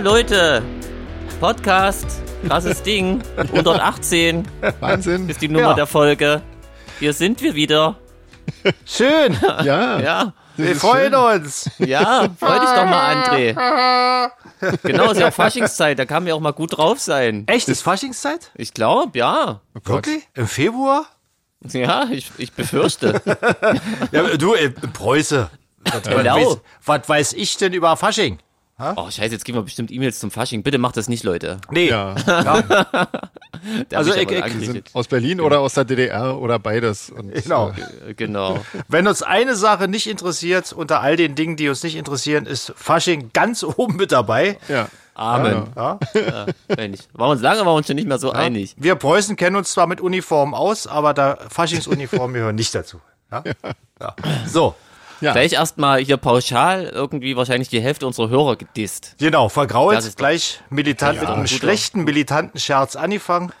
Leute. Podcast. Krasses Ding. 118 Wahnsinn. ist die Nummer Ja. der Folge. Hier sind wir wieder. Schön. Ja, Ja. Wir ist freuen schön. uns. Ja, freu dich doch mal, André. Genau, ist ja auch Faschingszeit, da kann man ja auch mal gut drauf sein. Echt, ist Faschingszeit? Ich glaube, ja. Oh. Wirklich? Im Februar? Ja, ich, ich befürchte. Ja, du, äh, Preuße. Was, Genau. weiß, was weiß ich denn über Fasching? Oh, scheiße, jetzt geben wir bestimmt E-Mails zum Fasching. Bitte macht das nicht, Leute. Nee. Ja. Da Also ich- ich-. Aus Berlin oder aus der DDR oder beides. Und, Genau. Äh, Äh, Genau. Wenn uns eine Sache nicht interessiert, unter all den Dingen, die uns nicht interessieren, ist Fasching ganz oben mit dabei. ja. Amen. Ja. Ja. Waren wir uns lange, waren wir uns schon nicht mehr so einig. Wir Preußen kennen uns zwar mit Uniformen aus, aber da Faschingsuniformen gehören nicht dazu. Ja? Ja. So, Ja. Gleich erstmal hier pauschal irgendwie wahrscheinlich die Hälfte unserer Hörer gedisst. genau, vergrault Das gleich militant mit einem guter. schlechten militanten Scherz angefangen.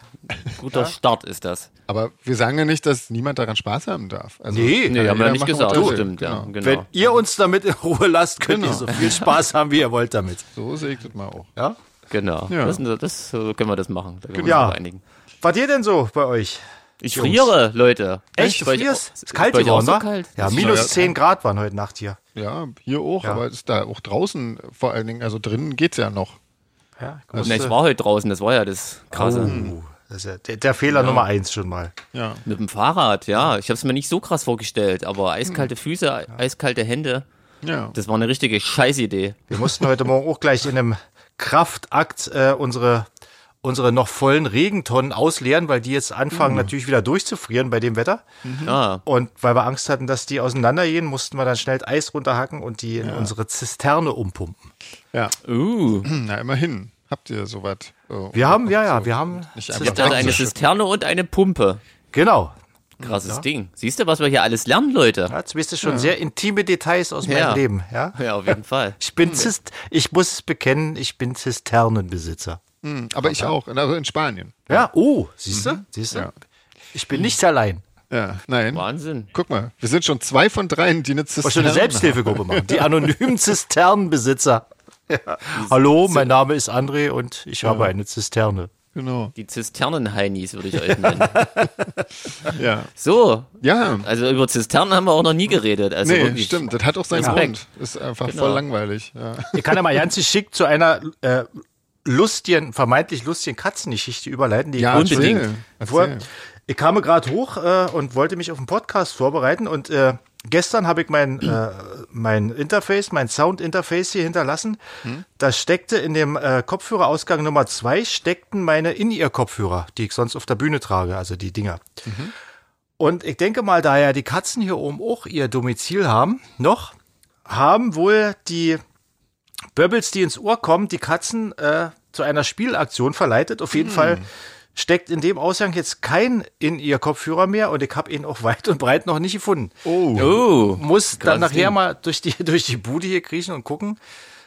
Guter Start ist das. Aber wir sagen ja nicht, dass niemand daran Spaß haben darf. Also, Nee. Nee, haben wir ja nicht gesagt. will. Stimmt, ja. Genau. Genau. Wenn ihr uns damit in Ruhe lasst, könnt Genau. ihr so viel Spaß haben, wie ihr wollt damit. So sehe ich das mal auch. Ja? Genau. Ja. Das, das, so können wir das machen. Da können wir Ja. uns auf einigen. Was ihr denn so bei euch? Ich Jungs. friere, Leute. Echt? Du euch frierst? auch- Ist kalt geworden, so kalt? Ja, minus ja- 10 Grad waren heute Nacht hier. Ja, hier auch, Ja. aber ist da auch draußen vor allen Dingen, also drinnen geht's ja noch. Ja, ich Na, musste- ich war heute draußen, das war ja das Krasse. Oh, das ist ja der, der Fehler Nummer eins schon mal. Ja. Mit dem Fahrrad, ja. Ich habe es mir nicht so krass vorgestellt, aber eiskalte Hm. Füße, eiskalte Hände, Ja. das war eine richtige Scheißidee. Wir mussten heute Morgen auch gleich in einem Kraftakt äh, unsere, unsere noch vollen Regentonnen ausleeren, weil die jetzt anfangen Mhm. natürlich wieder durchzufrieren bei dem Wetter. Ja, Und weil wir Angst hatten, dass die auseinandergehen, mussten wir dann schnell Eis runterhacken und die in unsere Zisterne umpumpen. Ja. uh. Na, immerhin. Habt ihr sowas? Oh, Wir haben, ja, ja, wir haben also eine. Zisterne und eine Pumpe. Genau. Krasses Ding. Siehst du, was wir hier alles lernen, Leute? Ja, Jetzt wisst ihr schon sehr intime Details aus Ja. meinem Leben. Ja? Ja, auf jeden Fall. Ich bin Zist ich muss es bekennen, ich bin Zisternenbesitzer. Hm, Aber ich auch, also in Spanien. Ja, oh, siehst du? Siehst du? Ja. Ich bin nicht allein. Ja, nein. Wahnsinn. Guck mal, wir sind schon zwei von dreien, die eine Was schon Zisterne eine Selbsthilfegruppe machen. Die anonymen Zisternenbesitzer. Ja. Hallo, mein Name ist André und ich habe eine Zisterne. Genau. Die Zisternen-Heinis würde ich euch nennen. Ja. So, Ja. also über Zisternen haben wir auch noch nie geredet. Also Nee, wirklich. stimmt. Das hat auch seinen Respekt. Grund. Ist einfach Genau. voll langweilig. Ja. Ich kann ja mal ganz geschickt zu einer äh, lustigen, vermeintlich lustigen Katzengeschichte überleiten, die ich Ja, gerade unbedingt. erzähl. Vor, ich kam gerade hoch äh, und wollte mich auf einen Podcast vorbereiten und äh, gestern habe ich mein, äh, mein Interface, mein Sound-Interface hier hinterlassen. Da steckte in dem äh, Kopfhörerausgang Nummer zwei steckten meine In-Ear-Kopfhörer, die ich sonst auf der Bühne trage, also die Dinger. Und ich denke mal, da ja die Katzen hier oben auch ihr Domizil haben, noch, haben wohl die Bubbles, die ins Ohr kommen, die Katzen äh, zu einer Spielaktion verleitet. Auf jeden Fall steckt in dem Ausgang jetzt kein in ihr Kopfhörer mehr und ich habe ihn auch weit und breit noch nicht gefunden. Oh. Oh, Muss dann nachher Ding. mal durch die, durch die Bude hier kriechen und gucken.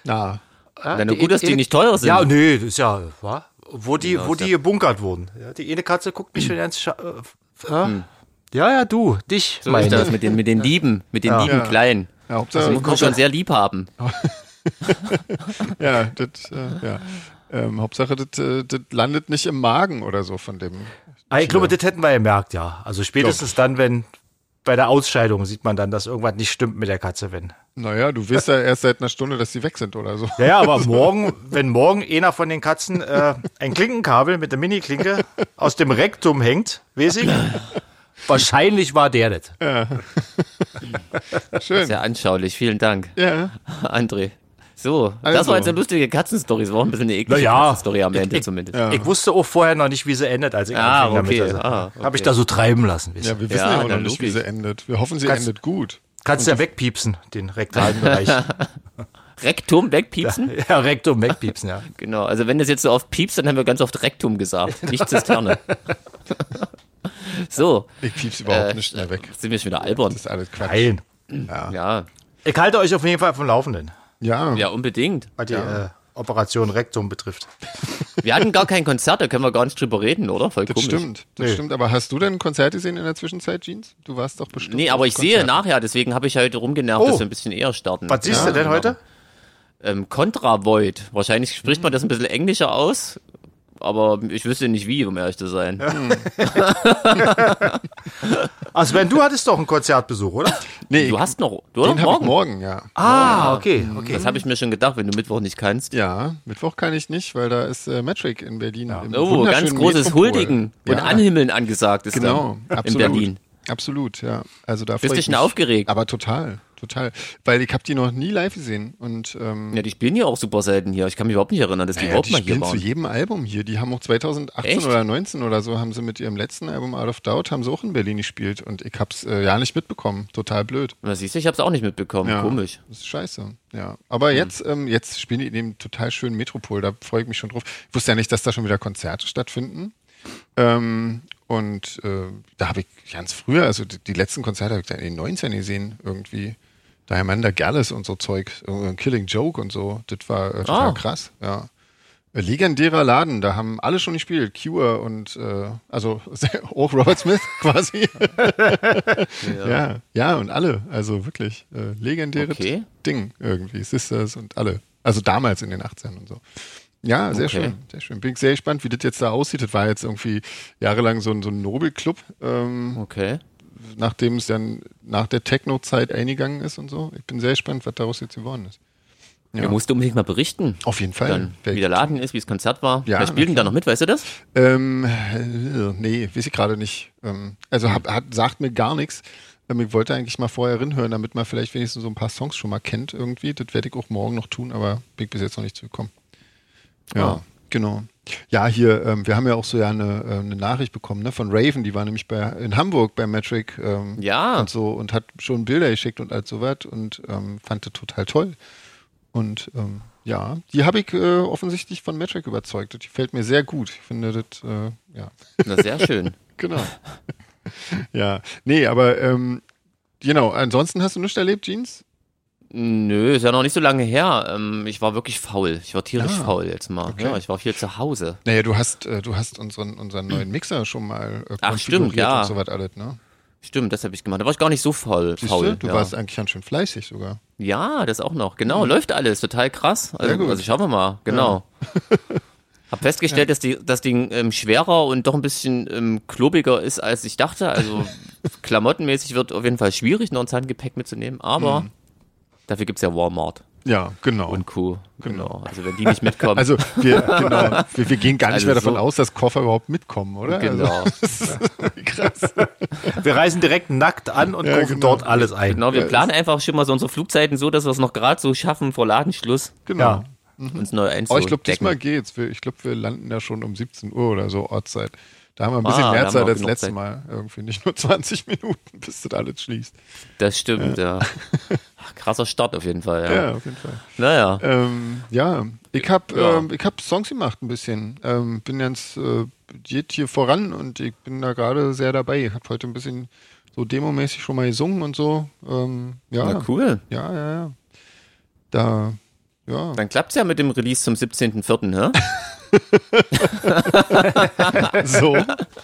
Na. Ja, Na, nur gut, dass die nicht teuer sind. Ja, nee, das ist ja, wa? wo die, Ja, wo die ja- gebunkert wurden. Ja, die eine Katze guckt mich schon ganz scha äh, äh, Ja, ja, du, dich, Hm. so ist meine. das mit den, mit den Lieben, mit den lieben Ja. Kleinen. Ja, Hauptsache, Also muss man schon sehr lieb haben. ja, das, äh, ja. Ähm, Hauptsache, das, äh, das landet nicht im Magen oder so von dem. Ah, ich glaube, das hätten wir gemerkt, ja. Also spätestens dann, wenn bei der Ausscheidung sieht man dann, dass irgendwas nicht stimmt mit der Katze, wenn. Naja, du weißt ja erst seit einer Stunde, dass die weg sind oder so. Ja, ja, aber morgen, wenn morgen einer von den Katzen äh, ein Klinkenkabel mit der Mini-Klinke aus dem Rektum hängt, weiß ich, wahrscheinlich war der das. Schön. Sehr anschaulich, vielen Dank, Ja. André. So, das Also. war jetzt eine lustige Katzenstory. Es war auch ein bisschen eine eklige Na ja. Katzenstory am Ende Ich- zumindest. Ja. Ich wusste auch vorher noch nicht, wie sie endet, als ich Ah, anfing okay. damit. Also, Ah, okay. Habe ich da so treiben lassen. Du. Ja, wir wissen Ja, ja, auch noch nicht, wie sie endet. Wir hoffen, sie Kannst- endet gut. Kannst ja wegpiepsen, den rektalen Bereich. Rektum wegpiepsen? ja, Rektum wegpiepsen, ja. Genau, also wenn das jetzt so oft piepst, dann haben wir ganz oft Rektum gesagt, nicht Zisterne. so, Ich piep's überhaupt äh, nicht mehr weg. sind wir schon wieder albern. Das ist alles Quatsch. Nein. Ja, Ich halte euch auf jeden Fall vom Laufenden, Ja. ja, unbedingt. was die äh, Operation Rektum betrifft. Wir hatten gar kein Konzert, da können wir gar nicht drüber reden, oder? Voll Das komisch. stimmt, das Nee. stimmt. Aber hast du denn ein Konzert gesehen in der Zwischenzeit, Jeans? Du warst doch bestimmt. Nee, aber ich sehe Konzerten. nachher, deswegen habe ich heute rumgenervt, Oh. dass wir ein bisschen eher starten. Was siehst du denn genau. heute? Ähm, Contra Void. Wahrscheinlich spricht man das ein bisschen englischer aus, aber ich wüsste nicht wie, um ehrlich zu sein. Also wenn du hattest doch einen Konzertbesuch, oder? Nee, Du hast noch, du hast morgen. morgen, ja. Ah, okay, okay. Das habe ich mir schon gedacht, wenn du Mittwoch nicht kannst. Ja, Mittwoch kann ich nicht, weil da ist äh, Metric in Berlin. im Oh, ganz großes Metropol. Huldigen und Ja, Anhimmeln angesagt ist Genau, dann in absolut. Berlin. Absolut, ja. Also da Bist du schon aufgeregt? Aber total, total. Weil ich habe die noch nie live gesehen und ähm, Ja, die spielen ja auch super selten hier. Ich kann mich überhaupt nicht erinnern, dass die ja, überhaupt die mal hier spielen zu waren. jedem Album hier. Die haben auch 2018 Echt? oder 19 oder so haben sie mit ihrem letzten Album Out of Doubt haben sie auch in Berlin gespielt und ich hab's äh, ja nicht mitbekommen. Total blöd. Na, siehst du, ich habe es auch nicht mitbekommen. Ja, Komisch. Das ist scheiße. Ja. Hm. Aber jetzt, ähm, jetzt spielen die in dem total schönen Metropol. Da freue ich mich schon drauf. Ich wusste ja nicht, dass da schon wieder Konzerte stattfinden. Ähm, und äh, da habe ich ganz früher, also die, die letzten Konzerte habe ich in den 19 gesehen, irgendwie. Diamanda Gallus und so Zeug, äh, Killing Joke und so. Das war äh, total Ah. krass, ja. Äh, Legendärer Laden, da haben alle schon gespielt. Cure und äh, also auch Robert Smith quasi. ja. ja, und alle. Also wirklich äh, legendäres Okay. Ding irgendwie. Sisters und alle. Also damals in den 18 und so. Ja, sehr Okay. schön, sehr schön. Bin ich sehr gespannt, wie das jetzt da aussieht. Das war jetzt irgendwie jahrelang so ein, so ein Nobelclub, ähm, Okay. Nachdem es dann nach der Techno-Zeit eingegangen ist und so. Ich bin sehr gespannt, was daraus jetzt geworden ist. Ja. Du musst unbedingt mal berichten. Auf jeden Fall. Dann, wie der Laden ist, wie das Konzert war. Ja, Wer spielt denn da noch mit, weißt du das? Ähm, äh, nee, weiß ich gerade nicht. Ähm, also hab, hat, sagt mir gar nichts. Ähm, ich wollte eigentlich mal vorher rinhören, damit man vielleicht wenigstens so ein paar Songs schon mal kennt irgendwie. Das werde ich auch morgen noch tun, aber bin ich bis jetzt noch nicht zugekommen. Ja, Ah. genau. Ja, hier, ähm, wir haben ja auch so ja eine, äh, eine Nachricht bekommen, ne, von Raven, die war nämlich bei, in Hamburg bei Metric ähm, Ja. und so und hat schon Bilder geschickt und all so was und ähm, fand das total toll. Und ähm, ja, die habe ich äh, offensichtlich von Metric überzeugt. Die gefällt mir sehr gut. Ich finde das, äh, ja, Na, sehr schön. genau. ja, nee, aber ähm, genau, ansonsten hast du nichts erlebt, Jeans? Nö, ist ja noch nicht so lange her. Ähm, ich war wirklich faul. Ich war tierisch Ah, faul jetzt mal. okay. Ja, ich war viel zu Hause. Naja, du hast, äh, du hast unseren, unseren neuen Mixer schon mal äh, Ach, stimmt, ja. und so was alles, ne? Stimmt, das habe ich gemacht. Da war ich gar nicht so faul. Faul du, ja. warst eigentlich ganz schön fleißig sogar. ja, das auch noch. Genau, läuft alles. Total krass. Also, also schauen wir mal. Genau. Hab festgestellt, dass die, das Ding ähm, schwerer und doch ein bisschen ähm, klobiger ist, als ich dachte. Also klamottenmäßig wird auf jeden Fall schwierig, noch ein Handgepäck mitzunehmen. Aber dafür gibt's ja Walmart Ja, genau. und Co. Genau. Also wenn die nicht mitkommen. also wir, genau, wir, wir gehen gar nicht Also mehr davon so- aus, dass Koffer überhaupt mitkommen, oder? genau. Also, krass. Wir reisen direkt nackt an und kaufen genau. dort alles ein. Genau, wir Ja, planen einfach schon mal so unsere Flugzeiten so, dass wir es noch gerade so schaffen vor Ladenschluss, Genau. Ja. uns neu Oh, einzudecken. ich glaube, diesmal geht's. Ich glaube, wir landen ja schon um 17 Uhr oder so Ortszeit. Da haben wir ein bisschen Ah, mehr Zeit als letztes Zeit. Mal. Irgendwie nicht nur 20 Minuten, bis das alles schließt. Das stimmt, ja. Ach, krasser Start auf jeden Fall, ja. Ja, auf jeden Fall. Naja. Ähm, ja, ich habe Ja. ähm, ich hab Songs gemacht ein bisschen. Ähm, bin jetzt äh, geht hier voran und ich bin da gerade sehr dabei. Ich habe heute ein bisschen so demomäßig schon mal gesungen und so. Ähm, ja, Na cool. ja, ja, ja. Da, ja. Dann klappt's ja mit dem Release zum 17.04., ne? So,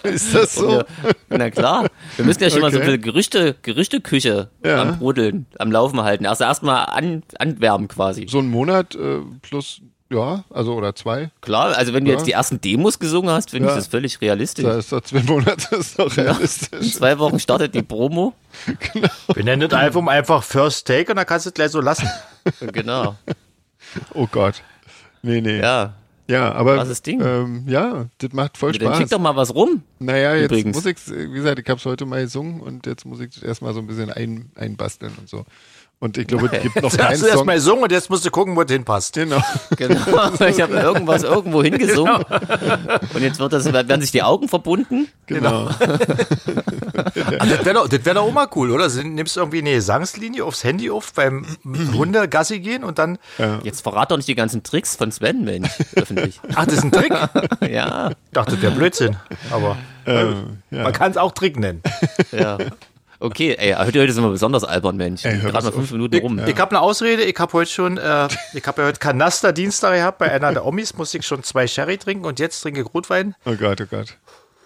ist das so? Ja, na klar. Wir müssen ja schon mal so Okay. eine Gerüchte, Gerüchteküche Ja. am Brodeln, am Laufen halten. Also erstmal an, anwärmen quasi. So ein Monat äh, plus, ja, also oder zwei. Klar, also wenn du Ja. jetzt die ersten Demos gesungen hast, finde Ja. ich das völlig realistisch. Da ist doch zwei Monate, ist doch In realistisch. zwei Wochen startet die Promo. Wir nennen das Album einfach First Take und dann kannst du es gleich so lassen. Genau. Oh Gott. Nee, nee. Ja, Ja. aber Krasses Ding. Ähm, ja, das macht voll Dann Spaß. schick doch mal was rum. Naja, jetzt Übrigens. muss ich, wie gesagt, ich habe es heute mal gesungen und jetzt muss ich das erstmal so ein bisschen ein, einbasteln und so. Und ich glaube, es gibt noch keinen Hast du erst Song. mal gesungen und jetzt musst du gucken, wo es hinpasst. Genau. Genau. Ich habe irgendwas irgendwo hingesungen. Und jetzt wird das, werden sich die Augen verbunden. Genau. Ah, das wäre doch, das wär doch auch mal cool, oder? Nimmst du irgendwie eine Gesangslinie aufs Handy auf beim Hunde Gassi gehen und dann. Jetzt verrat doch nicht die ganzen Tricks von Sven, Mensch, öffentlich. Ach, das ist ein Trick? Ich Ja, dachte, das wäre Blödsinn. Aber ähm, ja. man kann es auch Trick nennen. ja. Okay, ey, heute, heute sind wir besonders albern, Mensch. Ey, hör Gerade mal fünf auf. Minuten rum. Ich habe eine Ausrede, ich habe heute schon, äh, ich habe ja heute Kanaster Dienstag gehabt bei einer der Omis, musste ich schon zwei Sherry trinken und jetzt trinke ich Rotwein. Oh Gott, oh Gott.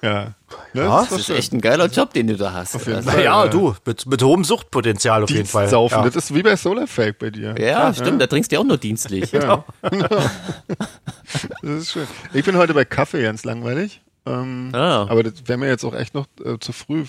Ja. Ne, Ja, Das ist schön. echt ein geiler Job, den du da hast. jeden Also, Fall. Ja, Ja. du, mit, mit hohem Suchtpotenzial auf jeden Fall. Dienstsaufen, Ja. das ist wie bei Solarfake bei dir. ja, stimmt, da trinkst du ja auch nur dienstlich. Ja. Das ist schön. Ich bin heute bei Kaffee ganz langweilig. Ähm, Ah. Aber das wäre mir jetzt auch echt noch äh, zu früh.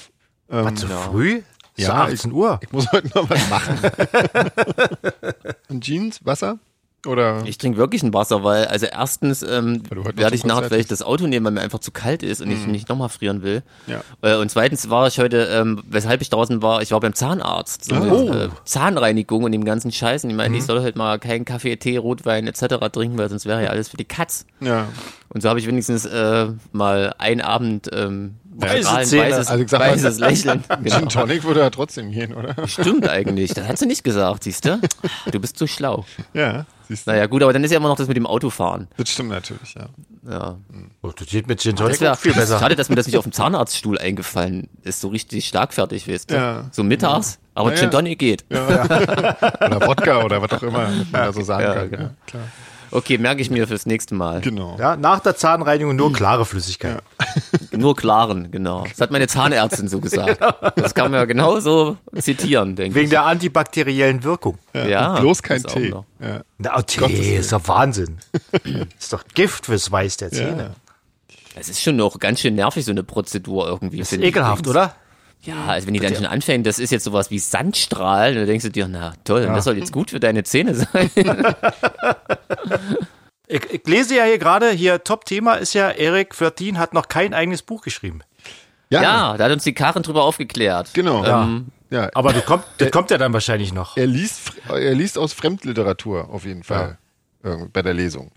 Ähm, Was, zu früh? Ist Ja, ja 18 Uhr. Ich muss heute noch was machen. Und Jeans, Wasser? Oder? Ich trinke wirklich ein Wasser, weil, also erstens ähm, Weil werde ich nachher vielleicht das Auto nehmen, weil mir einfach zu kalt ist und ich nicht nochmal frieren will. Ja. Äh, und zweitens war ich heute, ähm, weshalb ich draußen war, ich war beim Zahnarzt. So Oh. mit, äh, Zahnreinigung und dem ganzen Scheiß. Und ich meine, ich soll halt mal keinen Kaffee, Tee, Rotwein etc. trinken, weil sonst wäre ja alles für die Katz. Ja. Und so habe ich wenigstens äh, mal einen Abend ähm, Weiße Zähne. weißes, Also ich sag mal, weißes Lächeln. Gin Genau. Tonic würde ja trotzdem gehen, oder? Stimmt eigentlich. Das hat sie nicht gesagt, siehst du? Du bist zu schlau. Ja, siehst du. Naja, gut, aber dann ist ja immer noch das mit dem Autofahren. Das stimmt natürlich, ja. Ja. Oh, das geht mit Gin Tonic Das wär, viel besser. Schade, dass mir das nicht auf dem Zahnarztstuhl eingefallen ist. So richtig schlagfertig, weißt du? Ja. So mittags, aber Ja, Gin ja. Tonic geht. Oder Wodka oder was auch immer man da so sagen Ja, kann. genau. Ja, klar. Okay, merke ich mir fürs nächste Mal. Genau. Ja, nach der Zahnreinigung nur klare Flüssigkeit. Nur klaren, genau. Das hat meine Zahnärztin so gesagt. Das kann man ja genauso zitieren, denke Wegen ich. der antibakteriellen Wirkung. Ja, Und bloß kein das Tee. Ja. Na, oh, Tee ist doch Wahnsinn. ist doch Gift fürs Weiß der Zähne. Es ist schon noch ganz schön nervig, so eine Prozedur irgendwie. Ist ekelhaft, oder? Ja, also wenn die dann schon anfängt, das ist jetzt sowas wie Sandstrahlen, dann denkst du dir, na toll, das soll jetzt gut für deine Zähne sein. Ich, ich lese ja hier gerade, hier Top-Thema ist ja, Erik Flirtin hat noch kein eigenes Buch geschrieben. Ja, Ja, da hat uns die Karin drüber aufgeklärt. genau. Ähm, Ja. Aber das kommt, das kommt ja dann wahrscheinlich noch. Er liest, er liest aus Fremdliteratur auf jeden Fall äh, bei der Lesung.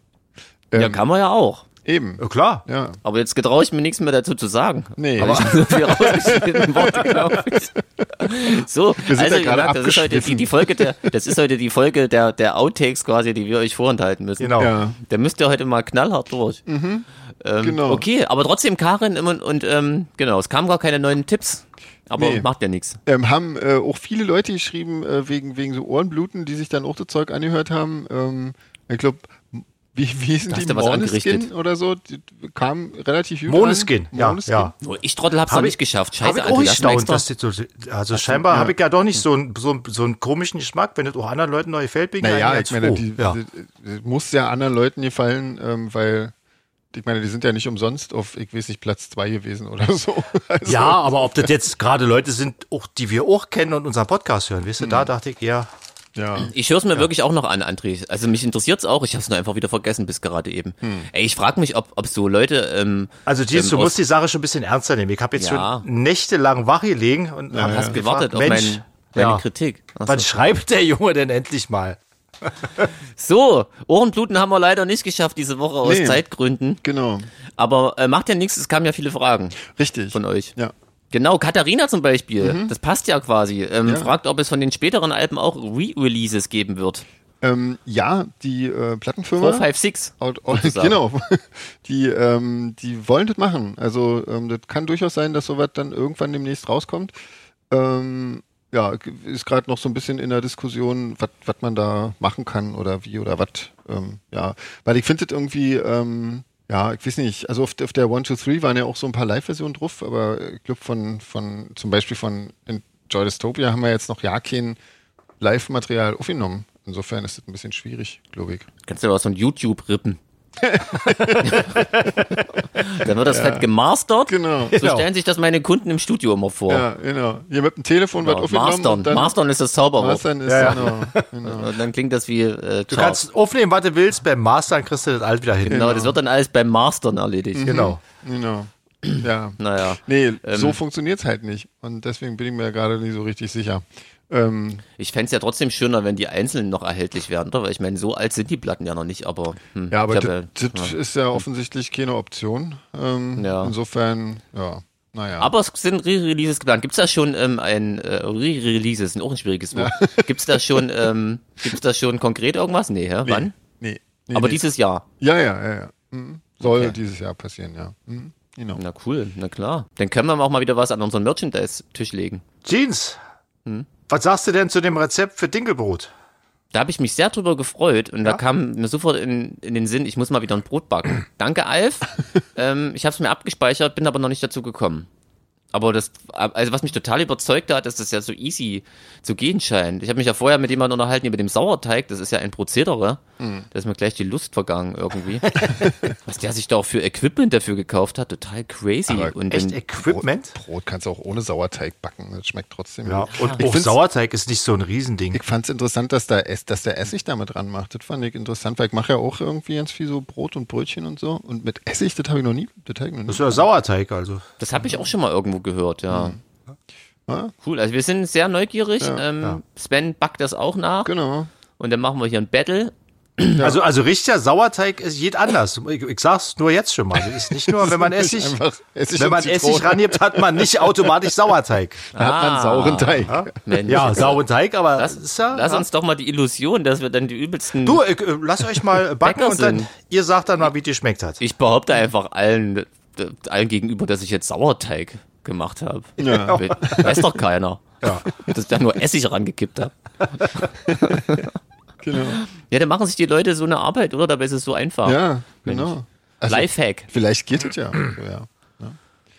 ja, Ähm, kann man ja auch. Eben. Ja, klar. Ja. Aber jetzt getraue ich mir nichts mehr dazu zu sagen. Nee. Aber rausgeschnitten Worte, glaube ich. So, Wir sind also ja ihr gerade merkt, das ist heute die, die Folge der, das ist heute die Folge der, der Outtakes quasi, die wir euch vorenthalten müssen. Genau. Ja. Da müsst ihr heute mal knallhart durch. Ähm, Genau. Okay, aber trotzdem Karin und, und ähm, genau, es kamen gar keine neuen Tipps. Aber Nee. macht ja nichts. Ähm, haben äh, auch viele Leute geschrieben, äh, wegen, wegen so Ohrenbluten, die sich dann auch das Zeug angehört haben. Ähm, ich glaube, wie, wie hießen die? angerichtet? oder so? Die kam relativ Måneskin, an. ja, ja. Nur ich Trottel hab's Hab noch ich- nicht geschafft. Scheiße, ich Alter, auch erstaunt, extra- dass das so, also scheinbar ja. habe ich ja doch nicht so, einen- so, einen- so einen komischen Geschmack, wenn das auch anderen Leuten neu gefällt, bin ich Naja, ich meine, froh. die, ja. die, die muss ja anderen Leuten gefallen, ähm, weil ich meine, die sind ja nicht umsonst auf, ich weiß nicht, Platz zwei gewesen oder so. Also, ja, aber ob das jetzt gerade Leute sind, auch, die wir auch kennen und unseren Podcast hören, weißt du, Mhm. da dachte ich, ja, ja. Ich höre es mir wirklich auch noch an, André. Also mich interessiert's auch. Ich habe es nur einfach wieder vergessen bis gerade eben. Hm. Ey, ich frage mich, ob, ob so Leute. Ähm, Also, Jeans, ähm, du musst die Sache schon ein bisschen ernster nehmen. Ich habe jetzt Ja. schon nächtelang wach gelegen und hab hast gefragt, gewartet auf Mensch, mein, meine ja, Kritik. Ach wann schreibt der Junge denn endlich mal? so, Ohrenbluten haben wir leider nicht geschafft diese Woche aus Nee. Zeitgründen. Genau. Aber äh, macht ja nichts, es kamen ja viele Fragen Richtig. von euch. Ja. Genau, Katharina zum Beispiel, das passt ja quasi. Ähm, Ja. Fragt, ob es von den späteren Alben auch Re-Releases geben wird. Ähm, ja, die äh, Plattenfirma. 456. Out, out, sozusagen. genau. Die, ähm, die wollen das machen. Also ähm, das kann durchaus sein, dass sowas dann irgendwann demnächst rauskommt. Ähm, ja, ist gerade noch so ein bisschen in der Diskussion, was man da machen kann oder wie oder was. Ähm, ja, weil ich finde das irgendwie, ähm, ja, ich weiß nicht, also auf, auf der One, Two, Three waren ja auch so ein paar Live-Versionen drauf, aber ich glaube von, von, zum Beispiel von Enjoy Dystopia haben wir jetzt noch ja kein Live-Material aufgenommen. Insofern ist das ein bisschen schwierig, glaube ich. Kannst du aber so ein YouTube rippen. Dann wird das fett gemastert. Genau. So Genau. stellen sich das meine Kunden im Studio immer vor. Ja, genau. Hier mit dem Telefon wird Genau, aufgenommen Mastern. und dann Mastern ist das Zauberwort. Mastern ist Ja, ja. genau, genau. Und dann klingt das wie äh, Du kannst aufnehmen, was du willst, beim Master dann kriegst du das alt wieder hin. Genau, das wird dann alles beim Mastern erledigt. Genau. genau. Ja. Naja. Nee, Ähm. so funktioniert's halt nicht. Und deswegen bin ich mir gerade nicht so richtig sicher. Ähm, Ich fänd's ja trotzdem schöner, wenn die einzelnen noch erhältlich werden, oder? Weil ich meine, so alt sind die Platten ja noch nicht, aber. Hm, ja, aber das das ist ja offensichtlich keine Option. Ähm, Ja. Insofern, ja, naja. Aber es sind Re-Releases geplant. Gibt's da schon ähm, ein äh, Re-Releases, ist auch ein schwieriges Wort. Gibt's da schon, ähm, gibt's da schon konkret irgendwas? Nee, hä? nee, Wann? Nee, nee, Aber nee. dieses Jahr. Ja, ja, ja, ja. Mhm. Soll Okay. dieses Jahr passieren, ja. Mhm. Genau. Na cool, na klar. Dann können wir auch mal wieder was an unseren Merchandise-Tisch legen. Jeans, Hm? Was sagst du denn zu dem Rezept für Dinkelbrot? Da habe ich mich sehr drüber gefreut und Ja? da kam mir sofort in, in den Sinn, ich muss mal wieder ein Brot backen. Danke, Alf. ähm, ich habe es mir abgespeichert, bin aber noch nicht dazu gekommen. Aber das, also was mich total überzeugt hat, dass das ja so easy zu gehen scheint. Ich habe mich ja vorher mit jemandem unterhalten über dem Sauerteig, das ist ja ein Prozedere. Mhm. Da ist mir gleich die Lust vergangen irgendwie. was der sich da auch für Equipment dafür gekauft hat, total crazy. Aber und Echt Equipment? Brot kannst du auch ohne Sauerteig backen. Das schmeckt trotzdem. Ja, gut. und ich auch find's- Sauerteig ist nicht so ein Riesending. Ich fand es interessant, dass, da Ess, dass der Essig damit ranmacht. Das fand ich interessant, weil ich mache ja auch irgendwie ganz viel so Brot und Brötchen und so. Und mit Essig, das habe ich noch nie. Das hab ich noch nie. Das ist ja Sauerteig, also. Das habe ich auch schon mal irgendwo gehört, ja. Ja, Cool, also wir sind sehr neugierig. ähm, ja. Sven backt das auch nach. genau. Und dann machen wir hier ein Battle. Also, also richtiger Sauerteig ist jed anders. Ich, ich sag's nur jetzt schon mal. Das ist nicht nur, wenn man Essig, Essig wenn man Zitrone. Essig rangibt, hat man nicht automatisch Sauerteig. Da hat man Ah. sauren Teig. Mensch. Ja, sauren Teig, aber Lass, ist ja, lass ja. uns doch mal die Illusion, dass wir dann die übelsten. Du, ich, äh, lasst euch mal backen Bäcker und dann sind. ihr sagt dann mal, wie die geschmeckt hat. Ich behaupte einfach allen, äh, allen gegenüber, dass ich jetzt Sauerteig gemacht habe. Ja. Weiß doch keiner. Ja. Dass ich da nur Essig rangekippt habe. Genau. Ja, dann machen sich die Leute so eine Arbeit, oder? Dabei ist es so einfach. Ja, genau. Also, Lifehack. Vielleicht geht es ja. ja.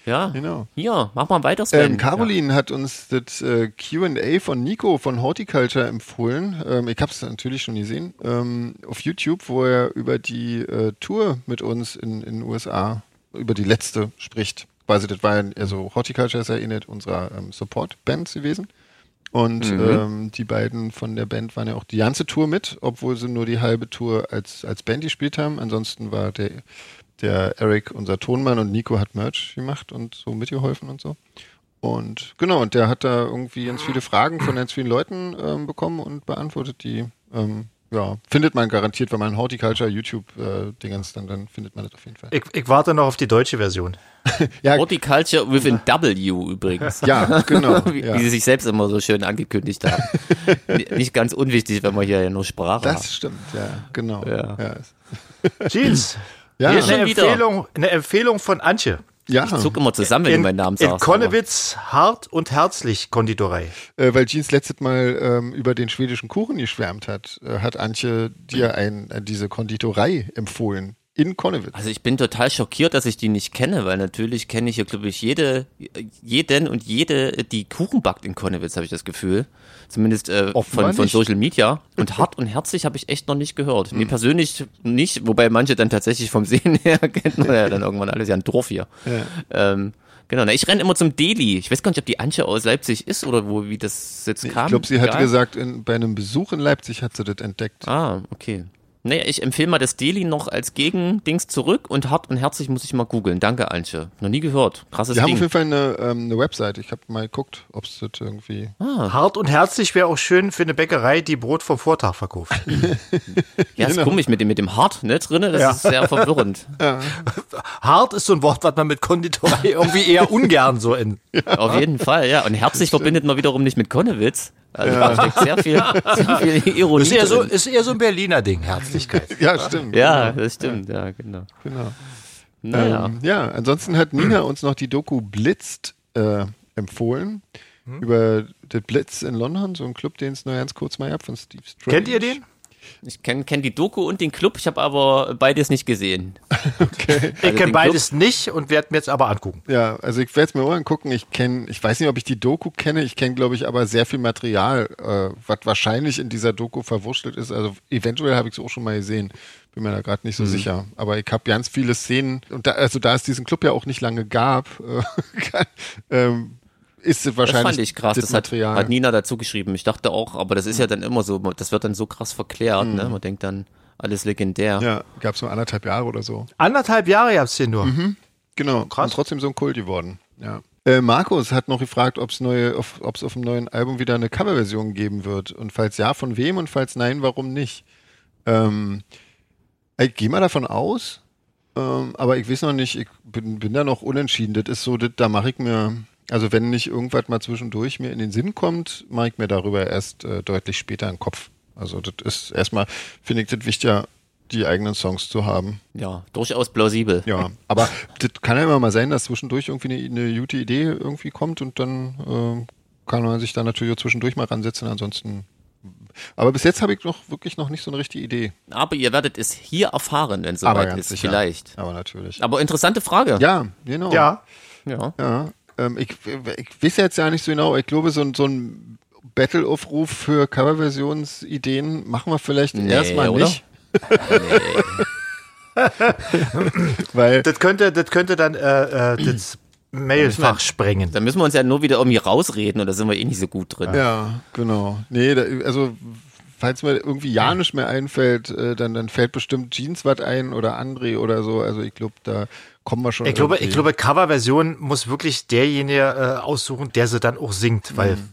Ja. Genau. Hier, mach mal weiter, Sven. Ähm, Caroline hat uns das äh, QA von Nico von Horticulture empfohlen. Ähm, ich habe es natürlich schon gesehen. Ähm, auf YouTube, wo er über die äh, Tour mit uns in in den USA, über die letzte spricht. Quasi, das war ja, also Horticulture ist ja eh unserer ähm, Support-Band gewesen. Und ähm, die beiden von der Band waren ja auch die ganze Tour mit, obwohl sie nur die halbe Tour als, als Band gespielt haben. Ansonsten war der, der Eric unser Tonmann und Nico hat Merch gemacht und so mitgeholfen und so. Und genau, und der hat da irgendwie ganz viele Fragen von ganz vielen Leuten ähm, bekommen und beantwortet die. Ähm, ja, findet man garantiert, wenn man Horticulture YouTube-Dingens, dann, dann findet man das auf jeden Fall. Ich, ich warte noch auf die deutsche Version. Ja, Horticulture with a W übrigens. ja genau. Wie, ja. wie sie sich selbst immer so schön angekündigt haben. Nicht ganz unwichtig, wenn wir hier ja nur Sprache haben. Das stimmt, ja, genau. Ja. ja. Jeans, Ja, hier schon eine wieder. Empfehlung, eine Empfehlung von Antje. Ja. Ich zuck immer zusammen, wenn In, du meinen Namen in sagst. Konnewitz hart und herzlich Konditorei. äh, weil Jeans letztes Mal ähm, über den schwedischen Kuchen geschwärmt hat, äh, hat Antje dir ein, äh, diese Konditorei empfohlen in Konnewitz. Also ich bin total schockiert, dass ich die nicht kenne, weil natürlich kenne ich hier, glaube ich, jede, jeden und jede, die Kuchen backt in Konnewitz, habe ich das Gefühl. Zumindest äh, von, von. Social Media. Und hart und herzlich habe ich echt noch nicht gehört. Mir persönlich nicht, wobei manche dann tatsächlich vom Sehen her kennt man ja dann irgendwann alles ja ein Dorf hier. Ähm, genau, na, ich renne immer zum Deli. Ich weiß gar nicht, ob die Antje aus Leipzig ist oder wo, wie das jetzt kam. Ich glaube, sie hatte Egal. gesagt, in, bei einem Besuch in Leipzig hat sie das entdeckt. Ah, okay. Naja, ich empfehle mal das Deli noch als Gegendings zurück und hart und herzlich muss ich mal googeln. Danke, Antje. Noch nie gehört. Krasses Sie haben Ding. auf jeden Fall eine, ähm, eine Website. Ich habe mal geguckt, ob es das irgendwie. Ah. Hart und herzlich wäre auch schön für eine Bäckerei, die Brot vom Vortag verkauft. ja, ist genau. komisch mit dem, mit dem Hart ne, drinne. Das Ja. ist sehr verwirrend. hart ist so ein Wort, was man mit Konditorei irgendwie eher ungern so in. Auf jeden Fall, ja. Und herzlich verbindet man wiederum nicht mit Konnewitz. Also da steckt sehr viel, sehr viel Ironie Ist eher so, ist eher so ein Berliner Ding, Herzlichkeit. Ja, stimmt. Ja, das stimmt, ja, genau. Genau. Naja. Ähm, ja, ansonsten hat Nina uns noch die Doku Blitzt äh, empfohlen. Hm? Über den Blitz in London, so ein Club, den es nur ganz kurz mal gab von Steve Strange. Kennt ihr den? Ich kenne kenn die Doku und den Club, ich habe aber beides nicht gesehen. Ich Also kenne den beides nicht und werde mir jetzt aber angucken. Ja, also ich werde es mir auch angucken. Ich kenne, ich weiß nicht, ob ich die Doku kenne. Ich kenne, glaube ich, aber sehr viel Material, äh, was wahrscheinlich in dieser Doku verwurschtelt ist. Also eventuell habe ich es auch schon mal gesehen. Bin mir da gerade nicht Mhm. so sicher. Aber ich habe ganz viele Szenen und da, also da es diesen Club ja auch nicht lange gab, äh, kann, ähm, ist es Das wahrscheinlich fand ich krass. das Das hat, hat Nina dazu geschrieben. Ich dachte auch, aber das ist ja dann immer so, das wird dann so krass verklärt, ne? Man denkt dann, alles legendär. ja, gab es nur anderthalb Jahre oder so. Anderthalb Jahre gab's den nur. Genau, Krass. und trotzdem so ein Kult geworden. Ja. Äh, Markus hat noch gefragt, ob es neue, auf, auf dem neuen Album wieder eine Coverversion geben wird. Und falls ja, von wem und falls nein, warum nicht? Ähm, ich gehe mal davon aus, ähm, aber ich weiß noch nicht, ich bin, bin da noch unentschieden. Das ist so, das, da mache ich mir, also wenn nicht irgendwas mal zwischendurch mir in den Sinn kommt, mache ich mir darüber erst äh, deutlich später einen Kopf. Also das ist erstmal, finde ich das wichtiger, die eigenen Songs zu haben. Ja, durchaus plausibel. Ja, aber das kann ja immer mal sein, dass zwischendurch irgendwie eine, eine gute Idee irgendwie kommt und dann äh, kann man sich da natürlich auch zwischendurch mal ransetzen. Ansonsten Aber bis jetzt habe ich noch wirklich noch nicht so eine richtige Idee. Aber ihr werdet es hier erfahren, wenn es soweit ganz ist. sicher. Vielleicht. Aber natürlich. Aber interessante Frage. Ja, genau. Ja. Ja. Ja, ähm, ich, ich weiß jetzt ja nicht so genau. Ich glaube, so, ein- so ein Battle-Aufruf für Coverversionsideen machen wir vielleicht Nee, erstmal oder? nicht. Weil, Das könnte, das könnte dann äh, äh, das Mailfach sprengen. Da müssen wir uns ja nur wieder irgendwie rausreden und da sind wir eh nicht so gut drin. ja, genau. Nee, da, also, falls mir irgendwie ja nicht mehr einfällt, äh, dann, dann fällt bestimmt Jeans was ein oder André oder so. Also, ich glaube, da kommen wir schon. Ich glaube, irgendwie. ich glaube, Coverversion muss wirklich derjenige äh, aussuchen, der sie dann auch singt, weil Mhm.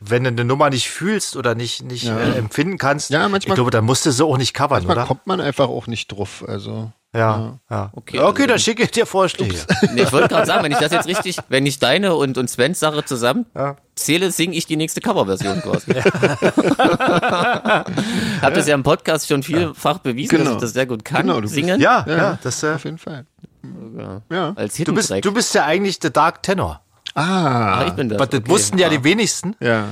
wenn du eine Nummer nicht fühlst oder nicht, nicht Ja. äh, empfinden kannst, Ja, manchmal- ich glaube, dann musst du sie auch nicht covern, manchmal oder? kommt man einfach auch nicht drauf. Also, Ja, ja. Okay, Okay, also- dann schicke ich dir Vorschläge. Nee, ich wollte gerade sagen, wenn ich das jetzt richtig, wenn ich deine und, und Svens Sache zusammen Ja. zähle, singe ich die nächste Coverversion quasi. Hab das ja im Podcast schon vielfach bewiesen, dass Genau. ich das sehr gut kann, Genau, du bist- singen. Ja, Ja. ja, das, äh, auf jeden Fall. Ja. Ja. Als du, bist, du bist ja eigentlich der Dark Tenor. Ah, Ach, ich bin das. Aber das okay. wussten ja die wenigsten. ja.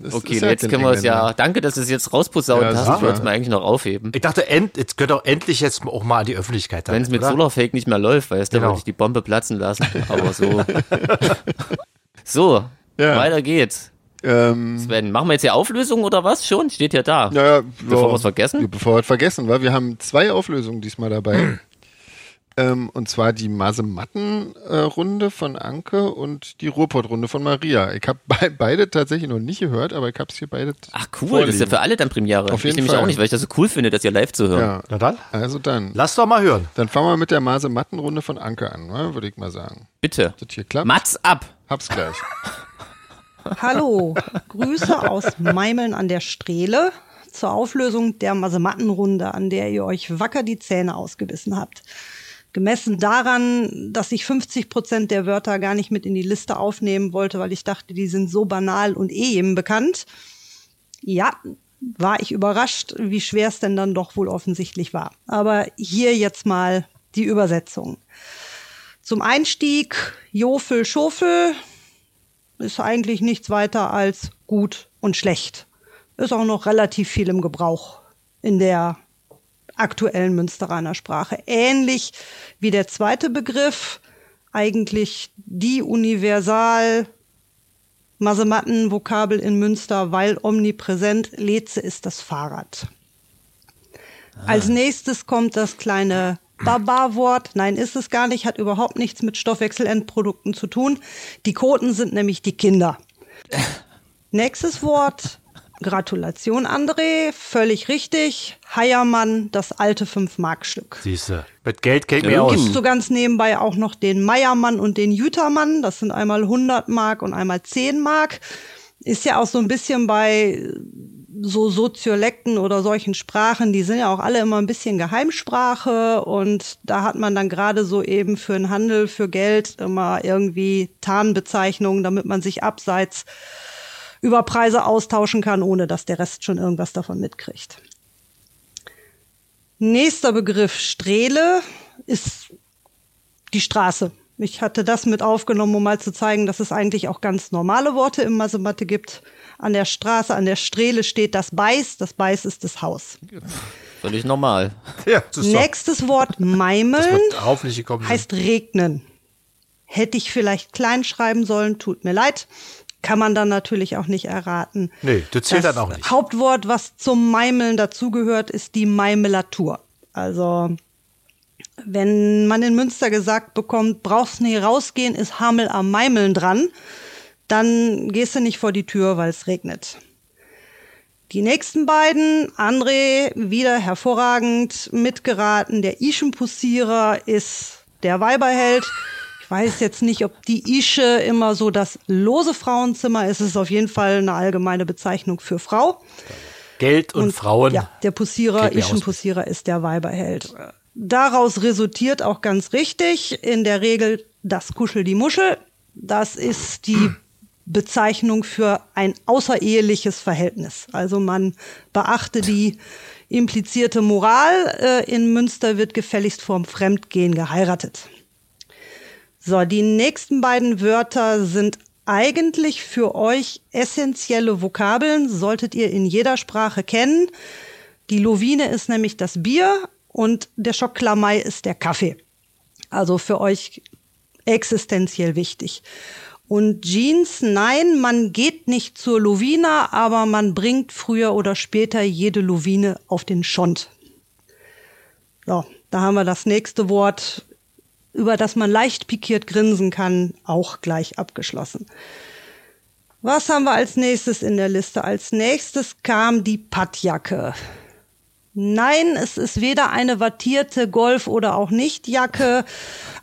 Das Okay, ist jetzt können wir es ja. Danke, dass du es jetzt rausposaunt Ja, hast. Ich super. wollte es mir eigentlich noch aufheben. Ich dachte, end, jetzt gehört auch endlich jetzt auch mal an die Öffentlichkeit. Wenn es mit oder? Solarfake nicht mehr läuft, weißt du, Genau. würde ich die Bombe platzen lassen. Aber so. so, Ja. weiter geht's. Ähm, Sven, machen wir jetzt die Auflösung oder was? Schon? Steht ja da. naja, Bevor ja, wir es vergessen? Bevor wir es vergessen, weil wir haben zwei Auflösungen diesmal dabei. ähm, und zwar die Masematten-Runde von Anke und die Ruhrpott-Runde von Maria. Ich habe be beide tatsächlich noch nicht gehört, aber ich habe es hier beide. Ach cool, das ist ja vorliegen. für alle dann Premiere. Auf jeden ich nämlich Fall. auch nicht, weil ich das so cool finde, das hier live zu hören. Ja, Na dann, also dann. lass doch mal hören. Dann fangen wir mit der Masematten-Runde von Anke an, ne, würde ich mal sagen. Bitte. Das hier klappt. Mats ab. Hab's gleich. Hallo, Grüße aus Meimeln an der Strehle zur Auflösung der Masemattenrunde, an der ihr euch wacker die Zähne ausgebissen habt. Gemessen daran, dass ich 50 Prozent der Wörter gar nicht mit in die Liste aufnehmen wollte, weil ich dachte, die sind so banal und eh jedem bekannt. Ja, war ich überrascht, wie schwer es denn dann doch wohl offensichtlich war. Aber hier jetzt mal die Übersetzung. Zum Einstieg Jofel, Schofel, ist eigentlich nichts weiter als gut und schlecht. Ist auch noch relativ viel im Gebrauch in der aktuellen Münsteraner Sprache. Ähnlich wie der zweite Begriff, eigentlich die universal Masematten-Vokabel in Münster, weil omnipräsent, Leze ist das Fahrrad. Als nächstes kommt das kleine Baba-Wort. Nein, ist es gar nicht, hat überhaupt nichts mit Stoffwechselendprodukten zu tun. Die Koten sind nämlich die Kinder. Nächstes Wort. Gratulation, André. Völlig richtig. Heiermann, das alte 5-Mark-Stück. Siehste, mit Geld kennt mir Ja, aus. gibt Gibt so ganz nebenbei auch noch den Meiermann und den Jütermann. Das sind einmal 100 Mark und einmal 10 Mark. Ist ja auch so ein bisschen bei so Soziolekten oder solchen Sprachen, die sind ja auch alle immer ein bisschen Geheimsprache und da hat man dann gerade so eben für den Handel, für Geld immer irgendwie Tarnbezeichnungen, damit man sich abseits über Preise austauschen kann, ohne dass der Rest schon irgendwas davon mitkriegt. Nächster Begriff Strehle ist die Straße. Ich hatte das mit aufgenommen, um mal zu zeigen, dass es eigentlich auch ganz normale Worte im Masematte gibt. An der Straße, an der Strehle steht das Beiß. Das Beiß ist das Haus. Völlig normal. Ja, das ist doch, Nächstes Wort Meimeln hoffentlich heißt regnen. Hätte ich vielleicht klein schreiben sollen, tut mir leid. Kann man dann natürlich auch nicht erraten. Nee, das zählt dann auch nicht. Hauptwort, was zum Meimeln dazugehört, ist die Meimelatur. Also, wenn man in Münster gesagt bekommt, brauchst nie rausgehen, ist Hamel am Meimeln dran, dann gehst du nicht vor die Tür, weil es regnet. Die nächsten beiden, André, wieder hervorragend mitgeraten. Der Ischenpussierer ist der Weiberheld. Ich weiß jetzt nicht, ob die Ische immer so das lose Frauenzimmer ist. Es ist auf jeden Fall eine allgemeine Bezeichnung für Frau. Geld und, Frauen. Ja, der Pussierer. Ischenpussierer ist der Weiberheld. Daraus resultiert auch ganz richtig in der Regel das Kuschel die Muschel. Das ist die Bezeichnung für ein außereheliches Verhältnis. Also man beachte die implizierte Moral. Äh, In Münster wird gefälligst vorm Fremdgehen geheiratet. So, die nächsten beiden Wörter sind eigentlich für euch essentielle Vokabeln, solltet ihr in jeder Sprache kennen. Die Lovine ist nämlich das Bier und der Schoklamai ist der Kaffee. Also für euch existenziell wichtig. Und Jeans, nein, man geht nicht zur Lovina, aber man bringt früher oder später jede Lovine auf den Schont. So, da haben wir das nächste Wort, über das man leicht pikiert grinsen kann, auch gleich abgeschlossen. Was haben wir als nächstes in der Liste? Als nächstes kam die Pattjacke. Nein, es ist weder eine wattierte Golf- oder auch Nicht-Jacke.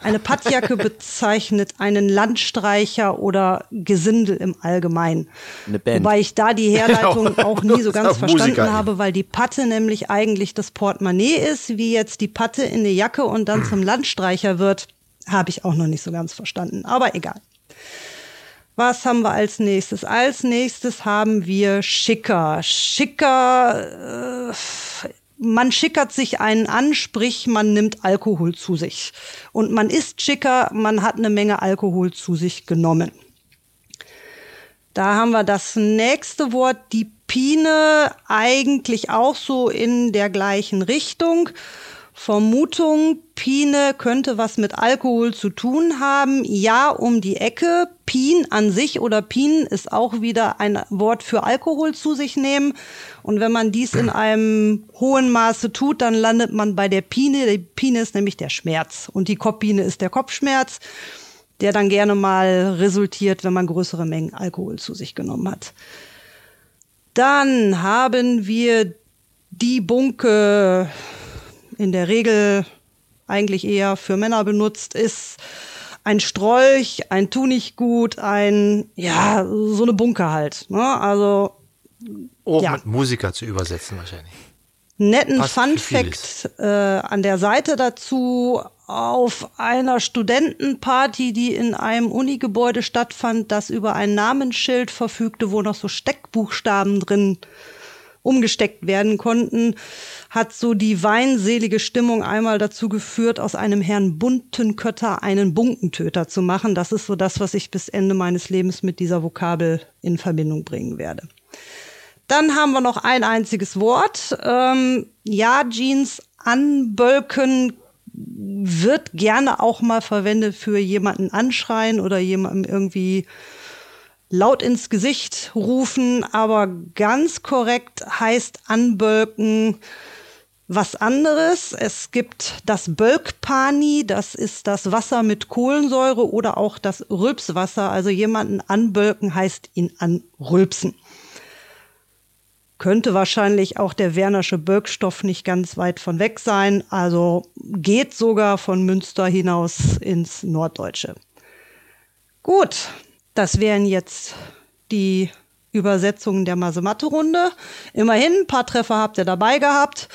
Eine Pattjacke bezeichnet einen Landstreicher oder Gesindel im Allgemeinen. Eine Band. Wobei ich da die Herleitung auch nie so ganz Musiker verstanden eben. habe, weil die Patte nämlich eigentlich das Portemonnaie ist, wie jetzt die Patte in eine Jacke und dann zum Landstreicher wird, habe ich auch noch nicht so ganz verstanden. Aber egal. Was haben wir als nächstes? Als nächstes haben wir Schicker. Schicker, äh, man schickert sich einen an, sprich, man nimmt Alkohol zu sich. Und man ist schicker, man hat eine Menge Alkohol zu sich genommen. Da haben wir das nächste Wort, die Pine, eigentlich auch so in der gleichen Richtung. Vermutung, Pine könnte was mit Alkohol zu tun haben. Ja, um die Ecke. Pin an sich oder Pin ist auch wieder ein Wort für Alkohol zu sich nehmen. Und wenn man dies in einem hohen Maße tut, dann landet man bei der Pine. Die Pine ist nämlich der Schmerz und die Kopfpine ist der Kopfschmerz, der dann gerne mal resultiert, wenn man größere Mengen Alkohol zu sich genommen hat. Dann haben wir die Bunke, in der Regel eigentlich eher für Männer benutzt, ist ein Strolch, ein Tunichtgut, ein, ja, so eine Bunke halt. Ne? Also Oh, Ja. mit Musiker zu übersetzen wahrscheinlich. netten Passt Fun. Fact äh, an der Seite dazu. Auf einer Studentenparty, die in einem Unigebäude stattfand, das über ein Namensschild verfügte, wo noch so Steckbuchstaben drin umgesteckt werden konnten, hat so die weinselige Stimmung einmal dazu geführt, aus einem Herrn Buntenkötter einen Bunkentöter zu machen. Das ist so das, was ich bis Ende meines Lebens mit dieser Vokabel in Verbindung bringen werde. Dann haben wir noch ein einziges Wort. Ähm, ja, Jeans anbölken wird gerne auch mal verwendet für jemanden anschreien oder jemandem irgendwie laut ins Gesicht rufen, aber ganz korrekt heißt anbölken was anderes. Es gibt das Bölkpani, das ist das Wasser mit Kohlensäure oder auch das Rülpswasser. Also jemanden anbölken heißt ihn anrülpsen. Könnte wahrscheinlich auch der Wernersche Bölkstoff nicht ganz weit von weg sein. Also geht sogar von Münster hinaus ins Norddeutsche. Gut, das wären jetzt die Übersetzungen der Masematte-Runde. Immerhin, ein paar Treffer habt ihr dabei gehabt.